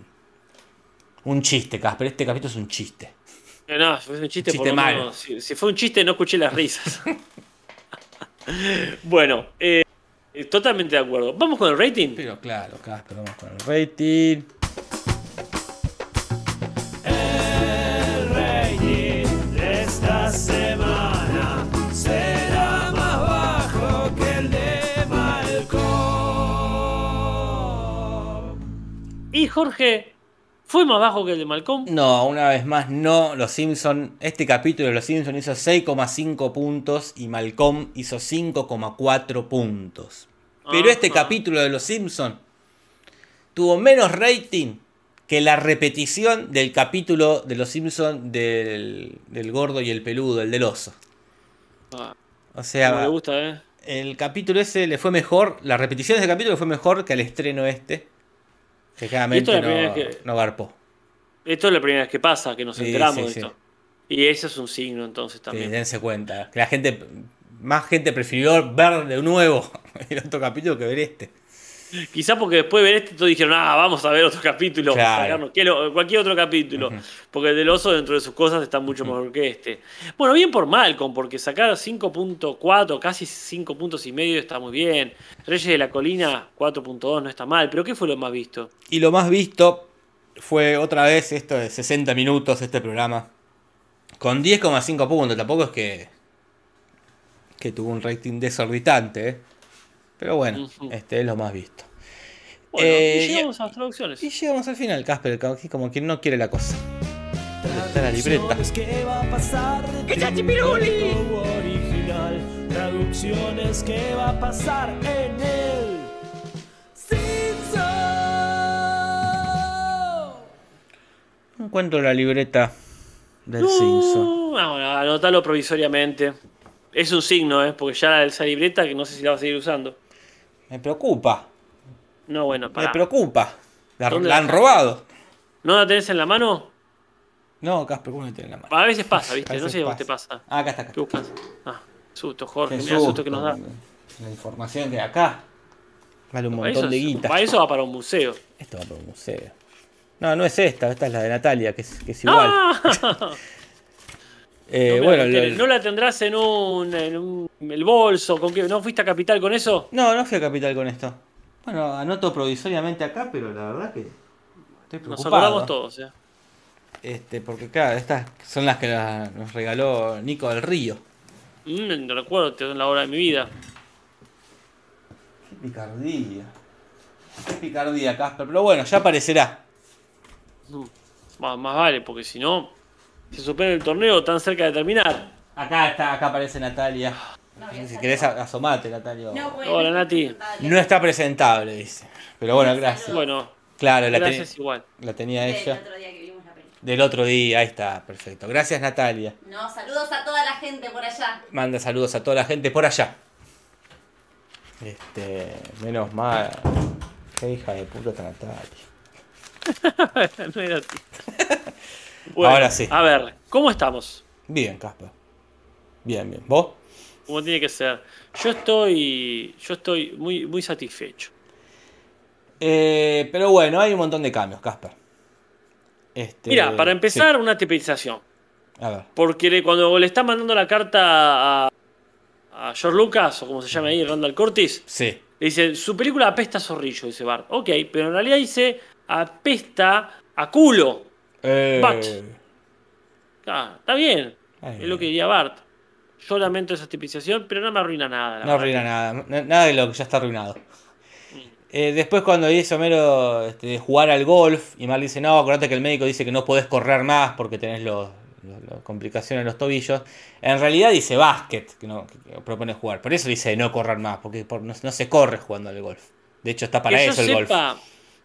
un chiste, Casper. Este capítulo es un chiste. Eh, No, fue un chiste, Un chiste por lo malo. menos. Si, si fue un chiste, no escuché las risas. (laughs) bueno, eh, totalmente de acuerdo. Vamos con el rating. Pero claro, Casper, vamos con el rating. El rating de esta semana será más bajo que el de Malcolm. Y Jorge, ¿Fue más bajo que el de Malcolm? No, una vez más no. Los Simpson, este capítulo de Los Simpson hizo 6,5 puntos y Malcolm hizo 5,4 puntos. Pero este Ajá. capítulo de Los Simpson tuvo menos rating que la repetición del capítulo de Los Simpson del, del gordo y el peludo, el del oso. Ah, O sea, le gusta, ¿eh? el capítulo ese le fue mejor, la repetición de ese capítulo fue mejor que al estreno este. Que claramente esto es la no, primera vez que- no garpó. Esto es la primera vez que pasa, que nos Sí, enteramos sí, de sí. esto. Y ese es un signo entonces también. dense cuenta. Que la gente, más gente prefirió ver de nuevo (laughs) el otro capítulo que ver este. Quizás porque después de ver este todos dijeron, ah, vamos a ver otro capítulo, Claro. cualquier otro capítulo. Porque el del oso dentro de sus cosas está mucho mejor que este. Bueno, bien por Malcolm, porque sacar 5.4, casi 5 puntos y medio está muy bien. Reyes de la Colina 4.2 no está mal, pero ¿qué fue lo más visto? Y lo más visto fue otra vez esto de 60 minutos, este programa. Con 10,5 puntos. Tampoco es que, que tuvo un rating desorbitante. ¿eh? Pero bueno, este es lo más visto. Bueno, Eh, y llegamos a las traducciones. Y llegamos al final, Casper, como quien no quiere la cosa. ¿Dónde está la libreta? ¿Qué va a pasar? de tu original. Traducciones, ¿qué va a pasar en el Simpson? No encuentro la libreta del No, Simpson. Vamos a anotarlo provisoriamente. Es un signo, ¿eh? porque ya esa libreta que no sé si la vas a seguir usando. Me preocupa, No, bueno, me para. preocupa. La, ¿Dónde la la han robado. ¿No la tenés en la mano? No, Casper, ¿cómo no tiene la mano? A veces pasa, ¿viste? No sé si vos te pasa. Ah, acá está, acá ¿Qué está. buscas? Ah, susto, Jorge. El susto que nos da. La información que hay acá. Vale un Para montón eso, de guita. para eso va para un museo. Esto va para un museo. No, no es esta, esta es la de Natalia, que es, que es igual. ¡Ah! (laughs) Eh, no, la bueno, lo- ¿No la tendrás en un, en un- el bolso? ¿Con qué? ¿No fuiste a Capital con eso? no, no fui a Capital con esto. Bueno, anoto provisoriamente acá, pero la verdad que estoy Nos preocupado. acordamos todos, ¿eh? Este, porque claro, estas son las que la- nos regaló Nico del Río. Mm, no recuerdo, te doy la hora de mi vida. Qué picardía. Qué picardía, Casper. Pero bueno, ya aparecerá. Mm, Más, más vale, porque si no, se supone el torneo tan cerca de terminar. Acá está, acá aparece Natalia. No, si querés asomate, Natalia. No, porque Hola, no Nati. está presentable. No está presentable, dice. Pero bueno, gracias. Bueno, Claro, la, gracias igual. la tenía Del ella. otro día que vimos la película. Del otro día, ahí está, perfecto. Gracias, Natalia. No, saludos a toda la gente por allá. Manda saludos a toda la gente por allá. Este, menos mal. Qué hija de puta esta Natalia. (laughs) No era así. Bueno, Ahora sí. A ver, ¿cómo estamos? Bien, Casper. Bien, bien. ¿Vos? Como tiene que ser. Yo estoy. Yo estoy muy, muy satisfecho. Eh, pero bueno, hay un montón de cambios, Casper. Este, Mira, para empezar, una tipización. A ver. Porque cuando le está mandando la carta a, a George Lucas, o como se llama ahí, Randall Curtis, Sí. le dice, su película apesta a zorrillo, dice Bart. Ok, pero en realidad dice apesta a culo. Eh, But. Ah, está bien. Es lo que diría Bart. Yo lamento esa tipización, pero no me arruina nada. No arruina nada. Nada de lo que ya está arruinado. Eh, después cuando dice Homero este, de jugar al golf y Mar dice, no, acordate que el médico dice que no podés correr más porque tenés los, los- las complicaciones en los tobillos. En realidad dice básquet, que, no, que propone jugar. Por eso dice no correr más, porque por- no, no se corre jugando al golf. De hecho está para que eso el golf.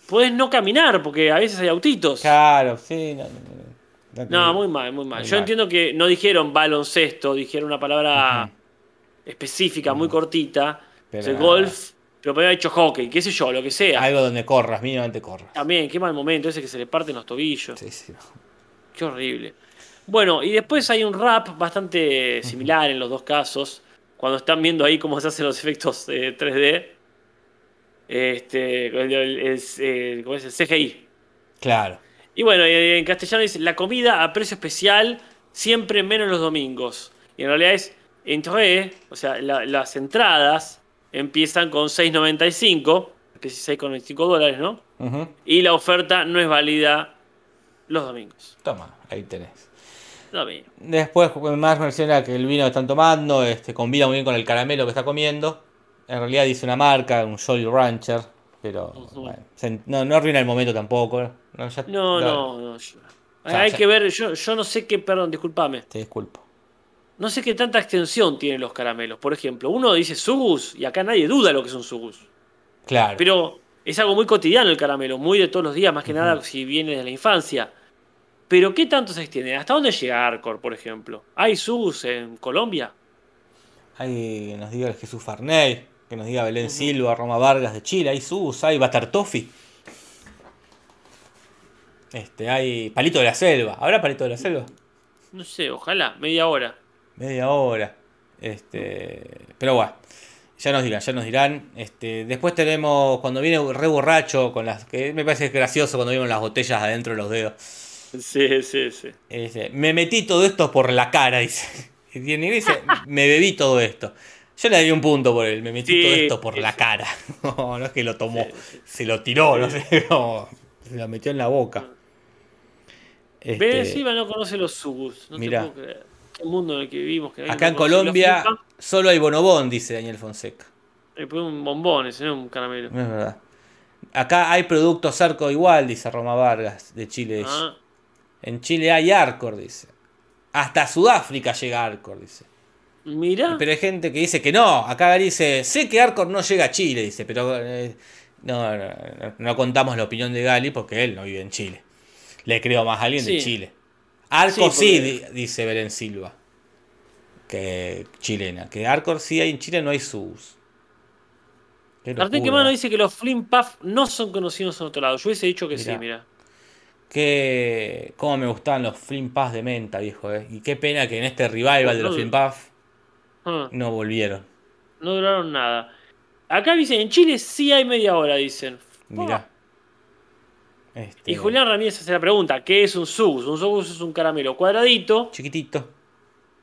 Podés no caminar, porque a veces hay autitos. Claro, sí. No, no, no. No, muy mal, muy mal. Muy Yo mal. entiendo que no dijeron baloncesto, dijeron una palabra específica, muy cortita. Pero O sea, nada. golf, pero podría haber dicho hockey, qué sé yo, lo que sea. Algo donde corras, mínimamente corras. También, qué mal momento ese que se le parten los tobillos. Sí, sí. Qué horrible. Bueno, y después hay un rap bastante similar en los dos casos. Cuando están viendo ahí cómo se hacen los efectos eh, 3D. Este, el, el- el- ¿cómo es? el CGI. Claro. Y bueno, en castellano dice la comida a precio especial, siempre menos los domingos. Y en realidad es entrée, o sea, la- las entradas empiezan con 6.95, que es 6.95 dólares, ¿no? Ujú. Y la oferta no es válida los domingos. Toma, ahí tenés. Lo mismo. Después más menciona que el vino que están tomando este, combina muy bien con el caramelo que está comiendo. En realidad dice una marca, un Jolly Rancher. Pero Ujú. bueno, se- no, no arruina el momento tampoco. No, ya- No, no, no. yo- sea, Hay ya- que ver, yo, yo no sé qué, perdón, discúlpame. Te disculpo. No sé qué tanta extensión tienen los caramelos. Por ejemplo, uno dice sugus y acá nadie duda lo que son sugus. Claro. Pero es algo muy cotidiano el caramelo, muy de todos los días, más que nada si viene de la infancia. Pero ¿qué tanto se extiende? ¿Hasta dónde llega Arcor, por ejemplo? ¿Hay sugus en Colombia? Hay, nos diga el Jesús Farney, que nos diga Belén Silva, Roma Vargas de Chile, hay Sus, hay Batartofi. Este, hay Palito de la Selva. ¿Habrá Palito de la Selva? No sé, ojalá, media hora. Media hora. Este, pero bueno, ya nos dirán, ya nos dirán. Este, después tenemos cuando viene re borracho con las que me parece gracioso cuando vimos las botellas adentro de los dedos. Sí, sí, sí. Dice, me metí todo esto por la cara, dice. (laughs) Y dice, me bebí todo esto. Yo le daría un punto por él, me metí Sí, todo esto por sí, la cara. (laughs) No, no es que lo tomó, Sí, se lo tiró, no sé, (laughs) no, se lo metió en la boca. Este, Belén Silva no conoce los sugus. No mirá. te puedo creer. Qué mundo en el que vivimos. Que acá en Colombia solo hay bonobón, dice Daniel Fonseca. Le pone un bombón, ese no es un caramelo. No es verdad. Acá hay productos Arco igual, dice Roma Vargas, de Chile. Ah, En Chile hay Arcor, dice. Hasta Sudáfrica llega Arcor, dice. Mira. Pero hay gente que dice que no. Acá dice, sé que Arcor no llega a Chile, dice, pero eh, no, no, contamos la opinión de Gali porque él no vive en Chile. Le creo más a alguien de. Chile. Arcor Sí, porque- dice Belén Silva, que chilena. Que Arcor sí hay en Chile, no hay sus. Qué Arte locura. que mano dice que los Flim Puff no son conocidos en otro lado. Yo hubiese dicho que Mirá. sí, mira. Que cómo me gustaban los Flim Puff de menta, viejo, eh. Y qué pena que en este revival de los No, Flim Puff Ah, no volvieron. no duraron nada. Acá dicen, en Chile sí hay media hora, dicen. Mirá. Este, Y Julián Ramírez hace la pregunta, ¿qué es un sugus? Un sugus es un caramelo cuadradito, Chiquitito.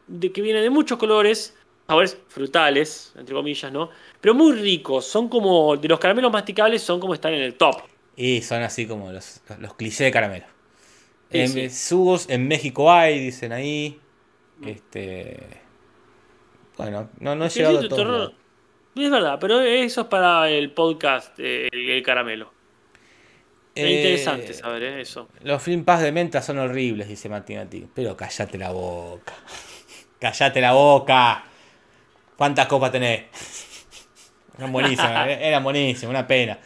de que viene de muchos colores, sabores frutales, entre comillas, ¿no? Pero muy ricos, son como, de los caramelos masticables son como están en el top. Y son así como los, los, los clichés de caramelo. Sí, en, sí. Sugos en México hay, dicen ahí. Este. Bueno, no, no he Sí, llegado sí, a todos terror. lados. Es verdad, pero eso es para el podcast, eh, el, el caramelo. Es Eh, interesante saber ¿eh? eso. Los film pass de menta son horribles, dice Mati Mati. Pero callate la boca. (laughs) Callate la boca. ¿Cuántas copas tenés? (laughs) Eran buenísimas, eh, eran buenísimas, una pena.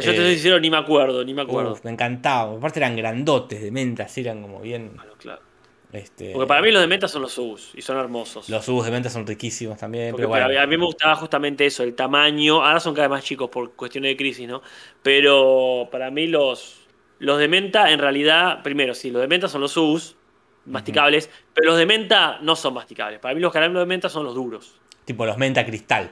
Yo Eh, te soy sincero, ni me acuerdo, ni me acuerdo. Uf, me encantaba. Aparte eran grandotes de menta, así eran como bien. Bueno, claro. Este, Porque para mí los de menta son los subs y son hermosos. Los jugos de menta son riquísimos también. Porque pero bueno. a mí me gustaba justamente eso, el tamaño. Ahora son cada vez más chicos por cuestiones de crisis, ¿no? Pero para mí los, los de menta, en realidad, primero, sí, los de menta son los subs masticables, pero los de menta no son masticables. Para mí los caramelos de menta son los duros. Tipo los menta cristal.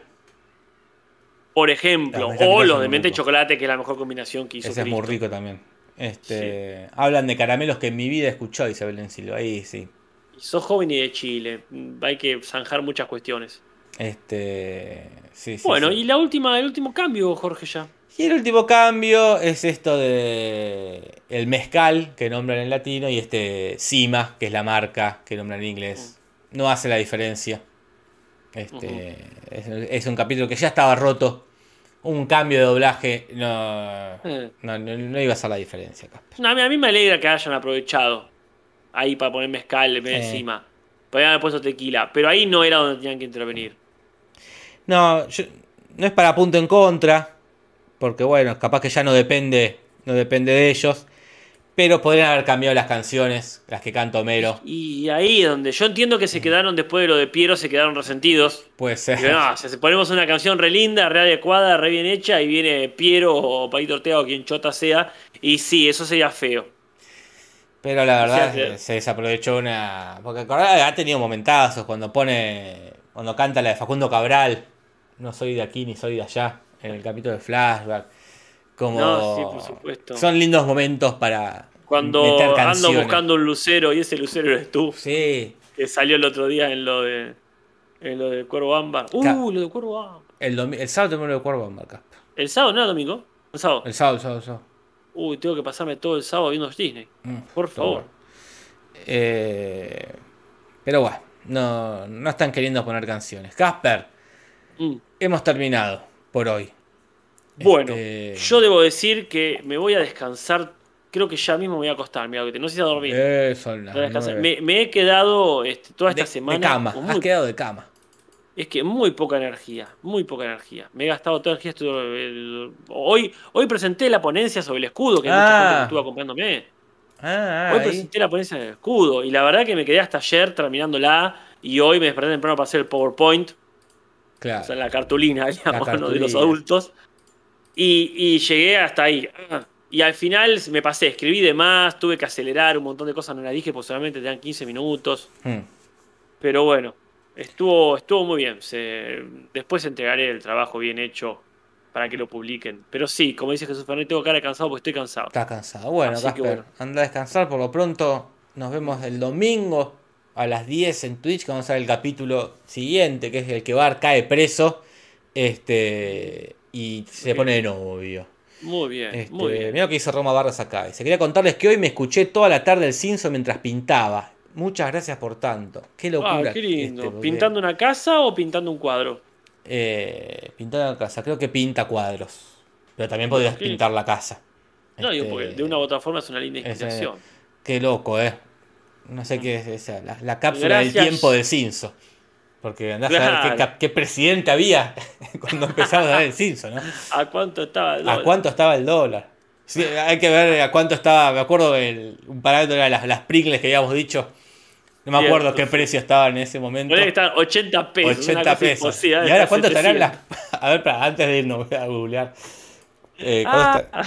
Por ejemplo, o los de menta y chocolate, que es la mejor combinación que hizo Ese es muy rico también. Este, Hablan de caramelos que en mi vida he escuchado, dice Belén Silva. Ahí sí. Y sos joven y de Chile, mm, hay que zanjar muchas cuestiones. Este, sí, sí, bueno, sí. y la última, el último cambio, Jorge, ya. Y el último cambio es esto de el mezcal que nombran en latino y este Cima, que es la marca que nombran en inglés. No hace la diferencia. Este, es, es un capítulo que ya estaba roto. Un cambio de doblaje no, no, no- no iba a hacer la diferencia. No, a, mí, a mí me alegra que hayan aprovechado ahí para poner mezcal Eh. encima. Podrían haber puesto tequila, pero ahí no era donde tenían que intervenir. No, yo- no es para punto en contra, porque bueno, capaz que ya no depende, no depende de ellos, pero podrían haber cambiado las canciones, las que canta Homero, Y ahí es donde yo entiendo que se quedaron después de lo de Piero, se quedaron resentidos. puede ser. No, si ponemos una canción re linda, re adecuada, re bien hecha, y viene Piero o Paito Ortega o quien chota sea, y sí, eso sería feo. Pero la verdad O sea que- se desaprovechó una, porque acordá, ha tenido momentazos cuando pone, cuando canta la de Facundo Cabral, no soy de aquí ni soy de allá, en el capítulo de Flashback. Como No, sí, por supuesto. son lindos momentos para Cuando meter ando buscando un lucero y ese lucero eres tú, Sí, que salió el otro día en lo de en lo del Cuervo Ámbar. Uh, lo del Cuervo Ámbar. el, el sábado tenemos el cuervo en marca. El sábado, no el domingo. El sábado. El sábado, el sábado, el sábado. Uy, tengo que pasarme todo el sábado viendo Disney. Mm, Por favor. Eh, pero bueno, no, no están queriendo poner canciones. Casper, Mm. hemos terminado por hoy. Bueno, Este, yo debo decir que me voy a descansar. Creo que ya mismo me voy a acostar. Mira, no sé si a dormir. eh, descansar. nueve. Me, me he quedado este, toda esta de, semana. de cama, con has muy- quedado de cama. Es que muy poca energía, muy poca energía. Me he gastado toda la energía. estuve- hoy, hoy presenté la ponencia sobre el escudo, que hay mucha Ah. gente que estuvo acompañándome. Ah, Hoy ahí. presenté la ponencia del escudo. Y la verdad que me quedé hasta ayer terminándola. Y hoy me desperté temprano para hacer el PowerPoint. Claro. O sea, la cartulina, (laughs) digamos, ¿no? de los adultos. Y, y llegué hasta ahí. Ah. Y al final me pasé, escribí de más, tuve que acelerar un montón de cosas, no las dije, pues solamente te dan 15 minutos. Hmm. Pero bueno, estuvo, estuvo muy bien. Se, después entregaré el trabajo bien hecho para que lo publiquen. Pero sí, como dice Jesús Fernández, tengo cara cansado porque estoy cansado. Estás cansado. Bueno, Así Casper, bueno. anda a descansar por lo pronto. Nos vemos el domingo a las 10 en Twitch, que vamos a ver el capítulo siguiente, que es el que Bar cae preso. Este. Y se pone de novio. Muy bien, Este, muy bien. Mira lo que dice Roma Barras acá. Dice, quería contarles que hoy me escuché toda la tarde el Cinso mientras pintaba. Muchas gracias por tanto. Qué locura. Ah, qué lindo. este, porque, ¿Pintando una casa o pintando un cuadro? eh, pintando la casa. Creo que pinta cuadros. Pero también podrías pintar la casa. No, digo, Este, porque de una u otra forma es una linda ese- inspiración. Qué loco, ¿eh? No sé qué es esa, la, la cápsula del tiempo del Cinso. Porque andás a ver qué, presidente había (laughs) cuando empezamos a dar el Cinso, ¿no? ¿A cuánto estaba? el ¿A dólar? cuánto estaba el dólar? Sí, hay que ver a cuánto estaba. Me acuerdo el, un parámetro era las, las Pringles que habíamos dicho. No me acuerdo Cierto, qué precio estaban en ese momento. Que están 80 pesos. una 80 cosa pesos. ¿Y ahora estar cuánto estarán 700. las.? (laughs) A ver, para, antes de irnos, voy a googlear. Eh, ¿cuánto Ah.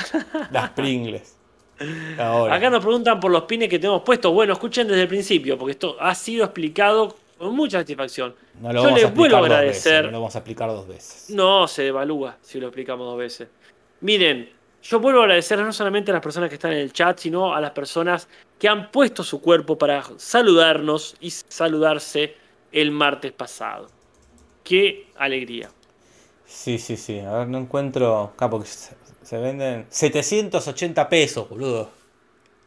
Las Pringles. Ahora. Acá nos preguntan por los pines que tenemos puestos. Bueno, escuchen desde el principio, porque esto ha sido explicado con mucha satisfacción. No lo Yo les vuelvo a agradecer. veces. No lo vamos a explicar dos veces. No se devalúa si lo explicamos dos veces. Miren, yo vuelvo a agradecer no solamente a las personas que están en el chat, sino a las personas que han puesto su cuerpo para saludarnos y saludarse el martes pasado. Qué alegría. Sí, sí, sí. A ver, no encuentro. Acá porque se, se venden 780 pesos, boludo.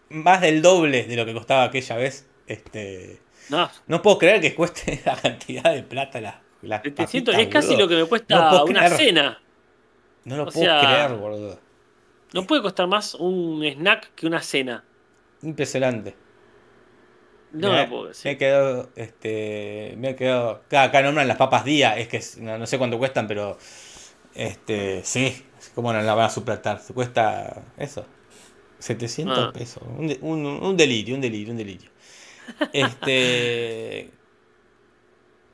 Más del doble de lo que costaba aquella vez. Este. No, No puedo creer que cueste (laughs) la cantidad de plata la, las 700 papitas, es casi boludo. lo que me cuesta No una creer. cena. No lo o puedo sea- creer, boludo. No puede costar más un snack que una cena. Impresionante. No me, lo puedo me decir. he quedado, este, me he quedado, acá, nombran las papas día, es que no, no sé cuánto cuestan, pero, este, sí, cómo no la van a suplantar, se cuesta eso, 700 Ah. pesos, un- un delirio, un delirio, un delirio. Este,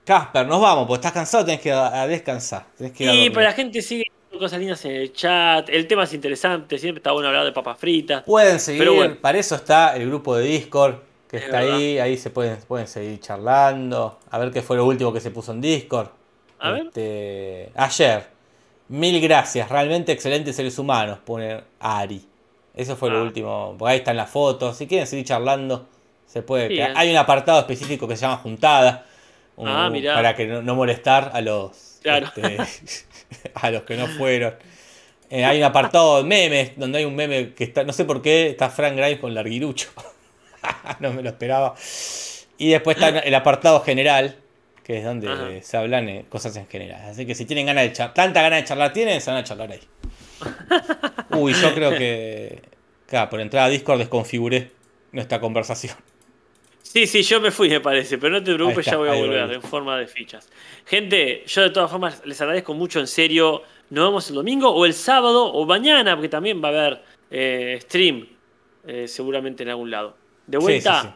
Casper, nos vamos, porque estás cansado, tenés que ir a, a descansar, tenés que ir a Y dormir. pero la gente sigue cosas lindas en el chat. El tema es interesante. Siempre está bueno hablar de papas fritas. Pueden seguir, Pero bueno. para eso está el grupo de Discord que Es está ahí, ahí se pueden, pueden seguir charlando, a ver qué fue lo último que se puso en Discord. A ver. Este, ayer, mil gracias, realmente excelentes seres humanos, pone Ari. Eso fue lo Ah. último, porque ahí están las fotos, si quieren seguir charlando, se puede. Bien. Hay un apartado específico que se llama Juntada, un- Ah, mirá. para que no, no molestar a los, Claro. este, (laughs) a los que no fueron. Eh, hay un apartado de memes, donde hay un meme que está, no sé por qué, está Frank Grimes con Larguirucho. (laughs) no me lo esperaba. Y después está el apartado general, que es donde Ajá. se hablan eh, cosas en general. Así que si tienen ganas de charlar, tanta ganas de charlar tienen, se van a charlar ahí. (laughs) Uy, yo creo que, claro, por entrar a Discord desconfiguré nuestra conversación. Sí, sí, yo me fui, me parece, pero no te preocupes, está, ya voy a volver en forma de fichas. Gente, yo de todas formas les agradezco mucho, en serio. Nos vemos el domingo o el sábado o mañana, porque también va a haber eh, stream, eh, seguramente en algún lado. De Sí, vuelta, sí,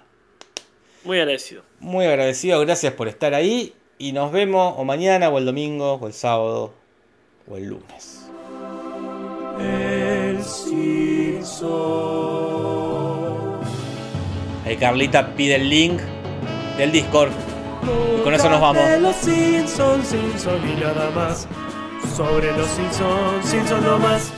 sí. muy agradecido. Muy agradecido, gracias por estar ahí. Y nos vemos o mañana, o el domingo, o el sábado, o el lunes. El Simpson. Ahí Carlita pide el link del Discord. Y con eso nos vamos. Los Simpsons, Simpson y nada más. Sobre los Simpsons, Simpson no más.